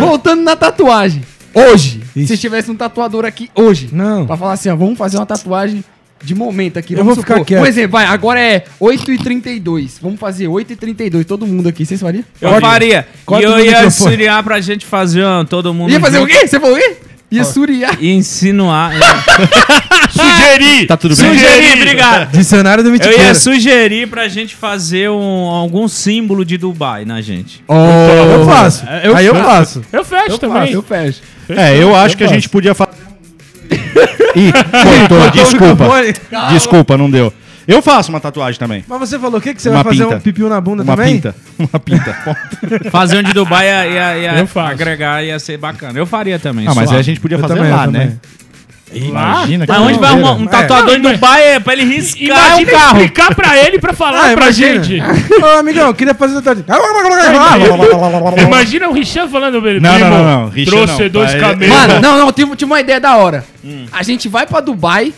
B: Voltando na tatuagem. Hoje, se tivesse um tatuador aqui hoje,
C: Não.
B: pra falar assim, ó, vamos fazer uma tatuagem de momento aqui.
C: Eu
B: vamos
C: vou ficar
B: supor.
C: quieto.
B: Por exemplo, vai, agora é 8h32. Vamos fazer 8h32, todo mundo aqui. Vocês fariam?
D: Eu faria. E eu ia
C: microfone.
D: auxiliar pra gente fazer ó, todo mundo.
B: Ia fazer o
D: junto
B: quê? Você falou o quê? Ia suriar.
D: E insinuar.
E: Sugerir!
A: Tá tudo bem?
D: sugerir, obrigado.
C: Dicionário do
D: Eu
C: Mitiqueira.
D: ia sugerir pra gente fazer um, algum símbolo de Dubai na gente.
C: Eu faço.
E: Eu
C: Aí eu
E: faço.
C: faço.
E: Eu fecho
B: Eu
E: também.
B: faço, eu fecho.
A: É, eu acho que a gente podia fazer. Ih, cortou, desculpa. Desculpa, não deu. Eu faço uma tatuagem também.
C: Mas você falou o que? Que você
A: Uma
C: vai fazer
A: pinta.
C: um pipiu na bunda
A: Uma
C: também?
A: pinta. Uma pinta.
D: Fazer um de Dubai ia, ia- ia
E: Eu faço.
D: agregar, ia ser bacana. Eu faria também.
A: Ah, mas aí a gente podia
C: Eu
A: fazer
C: também,
A: lá, né?
C: também.
A: Imagina
D: Mas onde vai arrumar um
C: É.
D: tatuador em Dubai é pra ele riscar um carro.
E: explicar pra ele pra falar
C: Ah,
E: pra gente.
C: Ô, amigão, eu queria fazer tatuagem.
E: Imagina o Richan falando pra ele.
A: Não,
E: "Primo,
A: não, não, não. Richan
E: Trouxe
A: não.
E: dois
A: Vai-
E: camelos.
B: Mano, não, não, tive, tive uma ideia da hora. A gente vai pra Dubai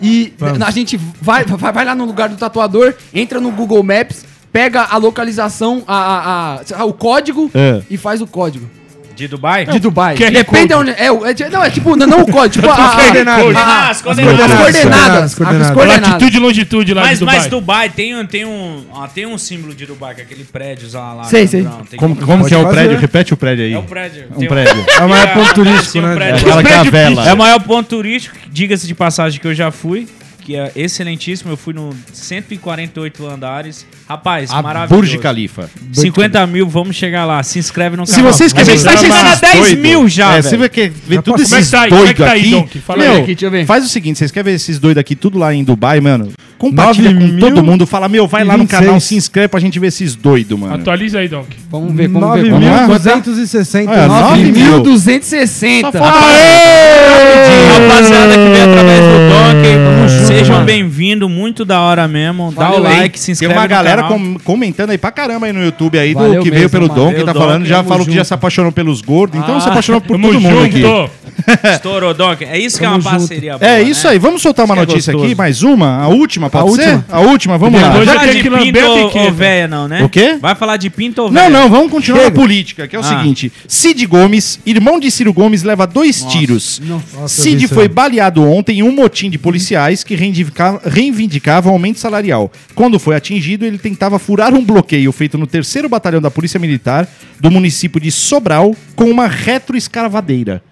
B: e
C: Vamos.
B: a gente vai, vai, vai lá no lugar do tatuador, entra no Google Maps, pega a localização, a, a- a- o código
A: É.
B: e faz o código.
D: De Dubai?
B: De Dubai.
E: QR
B: Depende
E: Code.
B: onde. É, o- é, de- não, é tipo, não, não o código, tipo a, a,
C: coordenadas.
B: a-
D: Ah,
B: a-
D: as
B: as
D: coordenadas.
B: coordenadas.
C: Coordenadas,
B: As
C: coordenadas.
B: coordenadas.
E: Latitude e longitude lá
D: Mas,
E: de Dubai.
D: mas Dubai tem, um- tem, um, ó, tem um símbolo de Dubai, que é aquele prédio lá. lá
B: Sei, sei.
A: Como,
D: que-
A: como que é o
C: fazer.
A: prédio? Repete o prédio aí.
D: É o prédio.
A: Um prédio.
C: É o maior ponto turístico, né?
D: prédio.
A: Aquela
E: prédio
A: cavela.
D: É o maior ponto turístico, diga-se de passagem que eu já fui, que é excelentíssimo. Eu fui no 148 andares. Rapaz,
A: A
D: maravilhoso.
A: Burj Khalifa.
D: 50 mil, vamos chegar lá. Se inscreve no
A: Se
D: canal.
A: vocês
D: A gente
A: querem
D: tá chegando a
A: esses
D: 10
A: doido-
D: mil já,
A: É,
D: velho.
A: você vai querer ver tudo
E: Como é que
A: esses
E: tá aí? Como é que
A: doidos
E: tá aí,
A: aqui.
E: Donk? Fala
A: Meu,
E: aí.
B: Aqui, deixa eu ver.
A: Faz o seguinte, vocês querem ver esses doidos aqui tudo lá em Dubai, mano? Compartilha com todo mundo. Fala, meu, vai lá no
C: 26.
A: canal, se inscreve pra gente ver esses doidos, mano.
E: Atualiza aí, Donk.
B: Vamos ver, vamos ver. Vamos
A: lá.
C: 9.260.
A: É, nove mil.
B: 9.260.
A: Só falta-
D: Rapaziada que veio através do Donkey, sejam bem-vindos, muito da hora mesmo. Dá o like, se
A: Tem
D: inscreve
A: uma
D: no
A: galera com- comentando aí pra caramba aí no YouTube aí do
B: Valeu
A: que veio
B: mesmo,
A: pelo
B: mano.
A: Dom, que tá
D: Dom,
A: falando, já
B: tamo
A: falou que já
B: junto.
A: se apaixonou pelos gordos, então se apaixonou por
E: Tamo
A: todo mundo aqui.
E: junto.
D: Estourou, Donkey. É isso que é uma parceria boa,
A: É
D: né?
A: isso aí, vamos soltar uma
D: que é
A: notícia aqui,
D: gostoso.
A: mais uma? A última, pode
C: A
A: ser?
C: última.
A: A última, vamos lá.
D: Vai
E: já
D: falar
E: tem
D: de
E: que
D: pinto ou, véia, não, né?
A: O quê?
D: Vai falar de pinto ou
A: Não,
D: véia?
A: não, vamos continuar
C: Chega.
A: na política, que é o
D: Ah.
A: seguinte. Cid Gomes, irmão de Ciro Gomes, leva dois tiros.
C: Nossa,
A: Cid foi baleado ontem em um motim de policiais que reivindica- reivindicavam aumento salarial. Quando foi atingido, ele tentava furar um bloqueio feito no terceiro batalhão da Polícia Militar do município de Sobral com uma retroescavadeira.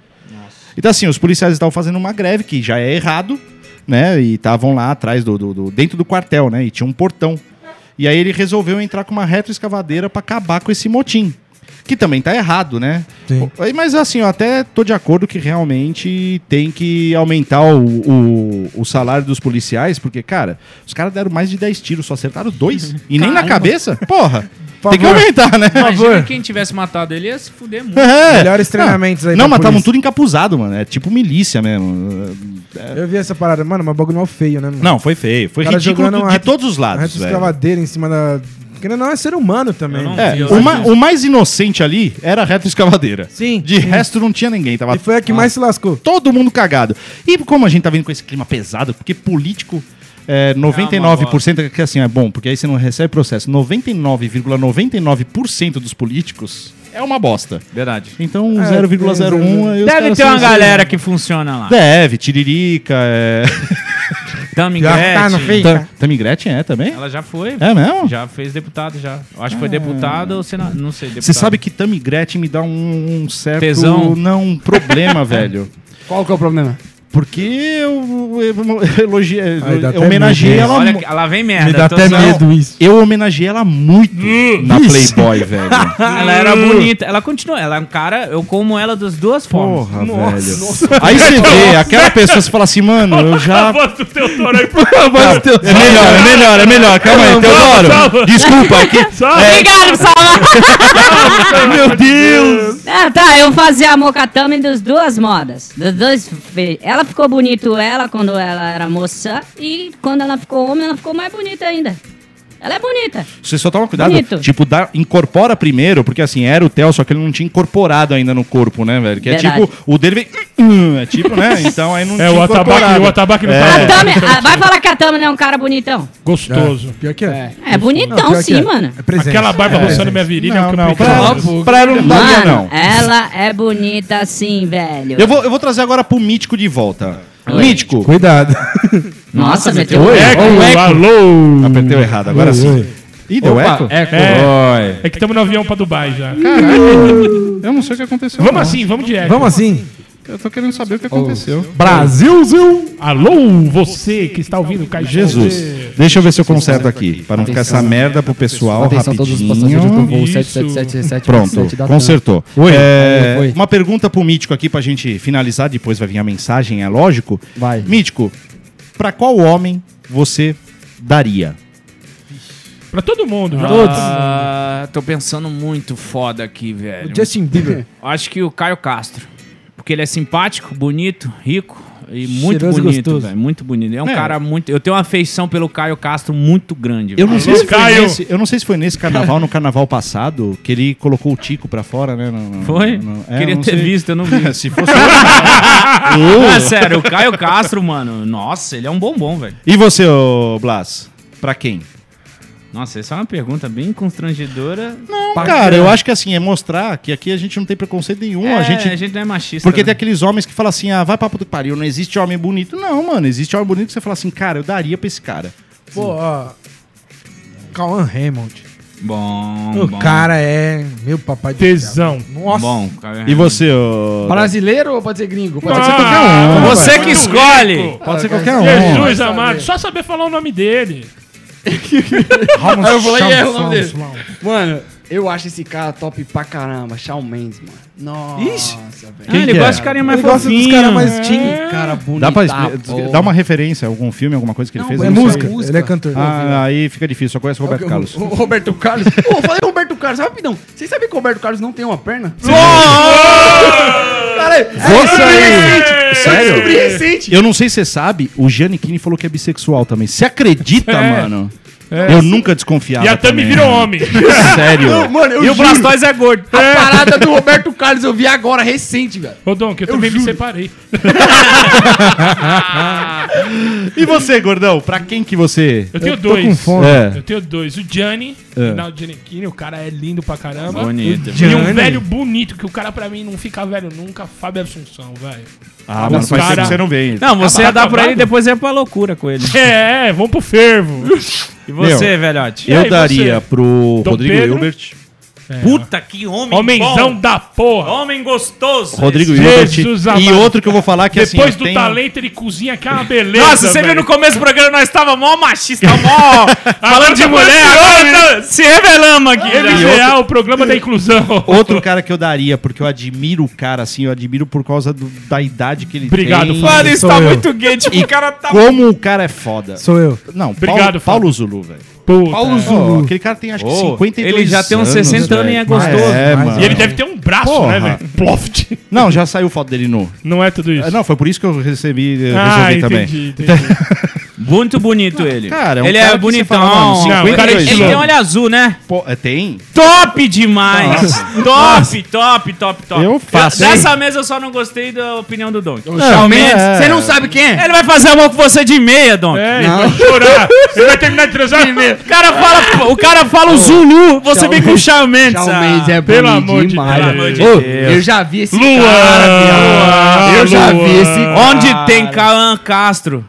A: Então, assim, os policiais estavam fazendo uma greve, que já é errado, né? E estavam lá atrás, do, do- do- dentro do quartel, né? E tinha um portão. E aí ele resolveu entrar com uma retroescavadeira para acabar com esse motim. Que também tá errado, né?
C: Sim.
A: Aí, Mas assim, eu até tô de acordo que realmente tem que aumentar o, o, o salário dos policiais, porque, cara, os caras deram mais de 10 tiros, só acertaram dois. E nem na cabeça? Porra! tem que
C: favor.
A: aumentar, né?
D: Imagina quem tivesse matado ele ia se fuder muito.
A: É.
C: Melhores treinamentos aí
A: Não, mas estavam tudo encapuzado, mano. É tipo milícia mesmo.
C: Eu vi essa parada. Mano, mas bagulho mal feio, né, mano?
A: Não, foi feio. Foi ridículo
C: uma
A: de todos os
C: Uma
A: lados, velho.
C: retroescavadeira em cima da... Querendo não, é ser humano também.
D: Eu não
A: É,
D: vi, eu
A: o,
D: não
A: ma-
D: vi.
A: o mais inocente ali era a retroescavadeira.
C: Sim,
A: De
C: sim.
A: resto não tinha ninguém. Tava
C: E foi a que mais se lascou.
A: todo mundo cagado. E como a gente tá vindo com esse clima pesado, porque político. É, 99% que assim é bom, porque aí você não recebe processo. 99,99% dos políticos é uma bosta.
D: Verdade.
A: Então
C: É,
A: 0,01 aí os
D: Deve
A: caras
D: ter uma galera que funciona lá.
A: Deve, Tiririca, é.
D: Tami
C: Já tá no
D: Gretchen.
C: fim.
A: É também?
D: Ela já foi.
A: É mesmo?
D: Já fez deputado, já. Eu Acho que foi deputado ou senador. Não sei.
A: Você sabe que Tammy Gretchen me dá um, um certo.
D: Tesão?
A: Não, um problema, velho.
B: Qual que é o problema?
A: Porque eu, eu, elogiei,
C: Ai, dá
A: eu homenageei
C: medo,
A: ela
D: Olha,
A: mu-
D: que- lá vem merda.
C: Me dá até
D: zoando.
C: medo isso.
A: Eu homenageei ela muito na
C: Isso.
A: Playboy, velho.
D: Ela era bonita. Ela continua. Ela é um cara. Eu como ela das duas formas.
A: Porra, velho. Aí você vê, aquela pessoa, você fala assim, mano, eu já.
E: voz do Teodoro aí, por
A: É melhor, é melhor, é melhor. Calma aí, Teodoro. Desculpa, é que.
F: Obrigado, Salva!
A: Meu Deus!
F: Ah, tá, eu fazia a mocatame das duas modas. Dos dois fe- Ela ficou bonito ela quando ela era moça e quando ela ficou homem ela ficou mais bonita ainda. Ela é bonita.
A: Você só toma cuidado,
F: Bonito.
A: tipo, dá, incorpora primeiro, porque assim, era o Theo, só que ele não tinha incorporado ainda no corpo, né, velho? Que é
F: Verdade.
A: tipo, o dele vem. É tipo, né? Então aí não
E: É,
A: tinha
E: o atabaque, o atabaque não
A: É.
E: tá
F: vai falar que a Tami não é um cara bonitão.
E: gostoso.
C: Pior que é.
F: É bonitão,
C: Não,
F: sim,
C: é.
F: mano.
C: É presente.
E: Aquela barba
C: É.
E: roçando minha virilha. é o
A: Não,
E: que eu
A: não, pra,
B: Óbvio.
A: pra ela não daria, não.
F: ela é bonita sim, velho.
A: Eu vou, eu vou trazer agora pro Mítico de volta.
F: Oi.
A: Mítico.
C: Cuidado.
F: Nossa, meteu
A: Oi.
E: Eco, alô!
A: Apertei o errado, agora sim. Ih, deu eco?
E: É, é que estamos no avião pra Dubai já.
A: Eu não sei o que aconteceu.
E: Vamos
A: não.
E: assim, vamos de eco.
C: Vamos assim.
A: Eu tô querendo saber o que aconteceu.
C: Brasilzil.
E: Alô, você que está ouvindo o Caixão
A: Jesus. Deixa eu ver se eu conserto aqui. Pra não ficar essa merda pro pessoal
B: Atenção todos os passageiros do
A: rapidinho.
B: voo
E: Isso.
B: 777
A: Pronto, consertou.
B: Oi.
A: É,
B: Oi.
A: Uma pergunta pro Mítico aqui pra gente finalizar, depois vai vir a mensagem, é lógico.
B: Vai.
A: Mítico, pra qual homem você daria?
E: Pra todo mundo. já.
D: Ah, tô pensando muito foda aqui, velho.
C: Justin Bieber.
D: Acho que o Caio Castro. Porque ele é simpático, bonito, rico e muito
C: Cheiroso
D: bonito, velho. Muito bonito. É um
A: É.
D: cara muito. Eu tenho uma afeição pelo Caio Castro muito grande.
A: Eu não, sei se foi
E: Caio.
A: nesse, eu não sei se foi nesse carnaval, no carnaval passado, que ele colocou o Tico pra fora, né? No- no-
D: Foi?
A: no- é,
D: Queria ter
A: sei.
D: visto, eu não vi.
A: se fosse.
D: Não, é sério, o Caio Castro, mano, nossa, ele é um bombom, velho.
A: E você, ô Blas? Pra quem?
D: Nossa, essa é uma pergunta bem constrangedora.
A: Não, cara, eu acho que assim, é mostrar que aqui a gente não tem preconceito nenhum.
D: É,
A: a gente
D: a gente não é machista.
A: Porque
D: né?
A: tem aqueles homens que falam assim, ah, vai pra puta que pariu, não existe homem bonito. Não, mano, existe homem bonito que você fala assim, cara, eu daria pra esse cara.
C: Pô, ó. Cauan Raymond.
D: Bom,
C: O
D: bom.
C: cara é meu papai do
E: Tesão.
C: céu. Nossa.
D: Bom,
A: E você, ô...
B: Brasileiro ou pode ser gringo? Pode
A: Pode
B: ser
A: qualquer um.
D: Você que escolhe!
A: Pode ser qualquer um.
E: Jesus amado, só saber falar o nome dele.
B: Aí eu vou lá e erro o nome dele. Mano, eu acho esse cara top pra caramba. Shawn Mendes, mano. Nossa,
C: Ixi.
B: velho.
D: Ah, ele
A: que
D: gosta
A: é?
D: de carinha mais
C: Ele gosta dos caras mais teen.
B: Cara bonito.
A: Dá pra expli- dar uma referência, algum filme, alguma coisa que ele
B: Não,
A: fez?
C: É
A: não
C: música.
A: sei.
B: música.
C: Ele é cantor.
A: Ah, aí fica difícil, só conheço o Roberto Carlos.
B: O Roberto Carlos. Pô, falei Roberto Carlos, rapidão. Vocês sabem que o Roberto Carlos não tem uma perna? Cara,
A: Você aí!
B: eu
A: Sério?
B: recente.
A: Eu não sei se você sabe, o Giannichini falou que é bissexual também. Você acredita,
E: É.
A: mano?
E: É.
A: Eu nunca desconfiava.
E: E a Tami
A: também.
E: virou homem.
A: Sério.
B: Não, mano, eu
D: E o
B: juro.
D: Blastoise é gordo.
B: A parada do Roberto Carlos eu vi agora, recente, velho.
E: Ô, Dom, que eu, também me separei.
A: E você, gordão? Pra quem que você...
E: Eu tenho
C: tô
E: dois.
C: com fome.
A: É.
E: Eu tenho dois. O Gianni,
A: É.
E: Rinaldo Giannichini, o cara é lindo pra caramba.
D: Bonito.
E: E um
C: Gianni.
E: velho bonito, que o cara pra mim não fica velho nunca, Fábio Assunção, velho.
A: Ah, mano,
E: Os
A: faz tempo
E: cara-
A: que você não vem.
D: Não, você
E: Tá
D: ia dar pra
E: acabado?
D: ele e depois ia pra loucura com ele.
E: É, vamos pro fervo.
D: E você, velhote?
E: E
A: Eu
E: aí,
A: daria
E: você?
A: pro
E: Dom
A: Rodrigo
E: Pedro?
A: Hilbert.
E: É.
D: Puta, que homem
E: Homenzão
D: bom.
E: da porra.
D: Homem gostoso.
A: Rodrigo
E: Jesus
A: Hilbert. E outro que eu vou falar que
E: Depois
A: assim...
E: do
A: tem-
E: talento, ele cozinha que é uma beleza.
D: Nossa, você viu no começo do programa, nós tava mó machista, mó falando de
E: tá
D: mulher, agora tá se revelamos aqui. já.
E: MGA, o programa da inclusão.
A: Outro cara que eu daria, porque eu admiro o cara, assim, eu admiro por causa do- da idade que ele
E: Obrigado,
A: tem.
D: Mano, isso
C: Sou
D: tá
C: eu.
D: muito gay, tipo, o cara tá...
A: Como o cara é foda.
C: Sou eu.
A: Não,
E: Obrigado,
A: Paulo, Paulo Zulu, velho.
E: Puta.
C: Paulo Zulu.
A: aquele cara tem acho que
D: Ô,
A: 52
D: ele já tem uns
A: anos,
D: 60 anos e é gostoso.
A: É,
C: Mas-.
E: E ele deve ter um braço,
A: Porra.
E: né, velho? Ploft.
A: Não, já saiu foto dele nu.
E: Não é tudo isso.
A: É, Não, foi por isso que eu recebi, eh,
E: ah,
A: resolvi também.
E: entendi, entendi.
D: Muito bonito ele.
A: cara, é um
D: ele
A: cara
D: é
A: que você
D: bonitão.
A: fala, mano,
E: Não, o cara é
A: 52
D: ele tem olho azul, né?
A: Pô, é, tem?
D: Top demais! Top, top, top, top.
A: Eu faço?
D: Dessa mesa eu só não gostei da opinião do Donkey.
B: O Shawn Mendes.
A: é.
B: Você não sabe quem é?
D: Ele vai fazer amor com você de meia, Donkey.
E: É, ele vai chorar. Ele vai terminar de transar.
D: O cara fala, o cara fala o Zulu, você vem com o Shawn Mendes.
B: Shawn
D: ah.
B: Mendes é
E: pelo
B: bonito
E: amor de
B: demais.
E: Deus.
B: velho.
D: Pelo amor de
B: Ô,
D: Deus.
B: Eu já vi esse
E: Lua,
B: cara, viado.
E: Lua,
B: Eu já
E: Lua.
B: vi esse cara.
D: Onde tem Cauã Castro?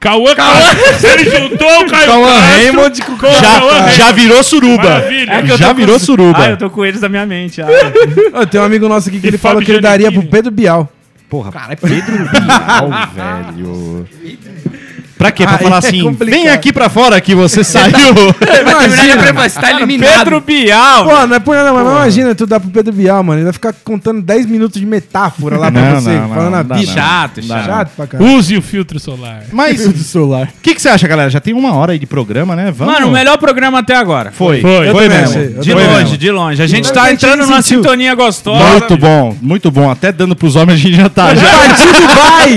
E: Cauã Castro. Ele juntou o Caio
C: Cauã
E: Castro
C: Raymond com
E: o Cauã
A: Já,
E: Raymond.
A: já virou suruba.
E: Maravilha.
D: É que eu
A: Já
D: tô com-
A: virou suruba.
D: Ah, eu tô com eles da minha mente. Ah.
C: Ô, tem um amigo nosso aqui que
E: E
C: ele falou
E: Fábio
C: que ele daria pro Pedro Bial.
A: Porra, cara, é Pedro Bial, velho. Pra quê? Pra
C: Aí
A: falar
C: é
A: assim,
C: complicado.
A: vem aqui pra fora que você saiu.
B: Imagina, você tá eliminado.
D: Pedro Bial.
C: Pô, não é por nada, mas não imagina tu dar pro Pedro Bial, mano. Ele vai ficar contando 10 minutos de metáfora lá pra
A: Não,
C: você,
A: não,
C: falando a
A: não dá
C: vida.
D: Chato, chato.
C: Chato pra caralho.
E: Use o filtro solar.
A: Mas
C: do
A: o
C: celular.
A: que, que você acha, galera? Já tem uma hora aí de programa, né? Vamos.
D: Mano, o melhor programa até agora.
A: Foi,
E: Foi.
A: foi, mesmo.
D: De
A: Foi
D: longe,
A: mesmo.
D: de longe. A gente tá
C: a
D: entrando numa sintonia gostosa.
A: Muito bom, muito bom. Até dando pros homens a gente já tá. Já.
C: Partiu Dubai!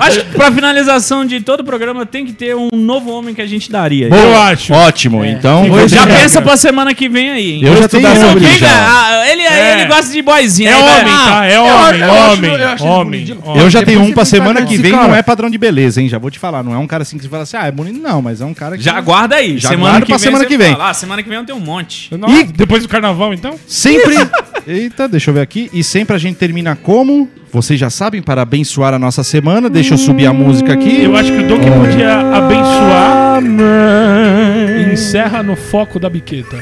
D: Acho que pra finalização de todo todo programa tem que ter um novo homem que a gente daria.
E: Eu acho.
A: Ótimo, então.
E: Sim,
A: vou
E: já
D: Já pensa pra semana que vem aí, hein?
A: Eu já tenho
E: estudar
A: um
E: sobre
A: já.
D: ah, ele,
E: É.
D: ele gosta de boyzinho.
E: É homem,
D: ah,
E: tá? É
B: eu
E: homem, homem,
B: eu acho
E: homem. homem.
A: Eu já tenho um pra semana que vem, não é padrão de beleza, hein? Já vou te falar. Não é um cara assim que você fala assim, ah, é bonito. Não, mas é um cara que.
D: Já aguarda aí.
A: Já
D: semana
A: aguarda
D: que
A: pra
D: vem
A: semana que vem.
D: Ah, semana que vem eu tenho um monte.
E: Nossa, depois do carnaval, então?
A: Sempre. Eita, deixa eu ver aqui. E sempre a gente termina como? Vocês já sabem, para abençoar a nossa semana. Deixa eu subir a música aqui.
E: Eu acho que o Doug podia abençoar encerra no foco da biqueta.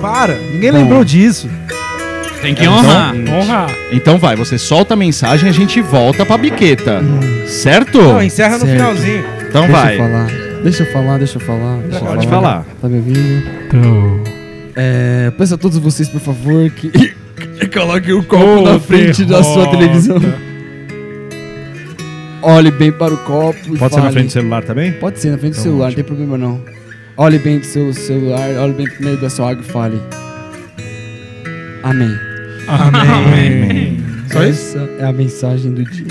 C: Para, ninguém lembrou disso.
D: Tem que honrar.
E: Honra.
A: Então vai, você solta a mensagem e a gente volta pra biqueta. Certo?
C: Não, encerra no
B: Certo.
C: finalzinho.
A: Então
B: Deixa
A: vai.
B: eu falar. Deixa eu falar, deixa eu falar. Deixa
A: Pode falar.
B: Tá me ouvindo? É, peço a todos vocês, por favor, que, que coloquem o copo
E: Ô,
B: na frente da sua televisão. Olhe bem para o copo e
A: Pode ser na
B: fale.
A: frente do celular também?
B: Pode ser na frente do
A: Então,
B: celular, não
A: ótimo.
B: tem problema não. Olhe bem do seu celular, olhe bem pro meio da sua água e fale. Amém.
E: Amém.
C: Só isso?
B: Essa é a mensagem do dia.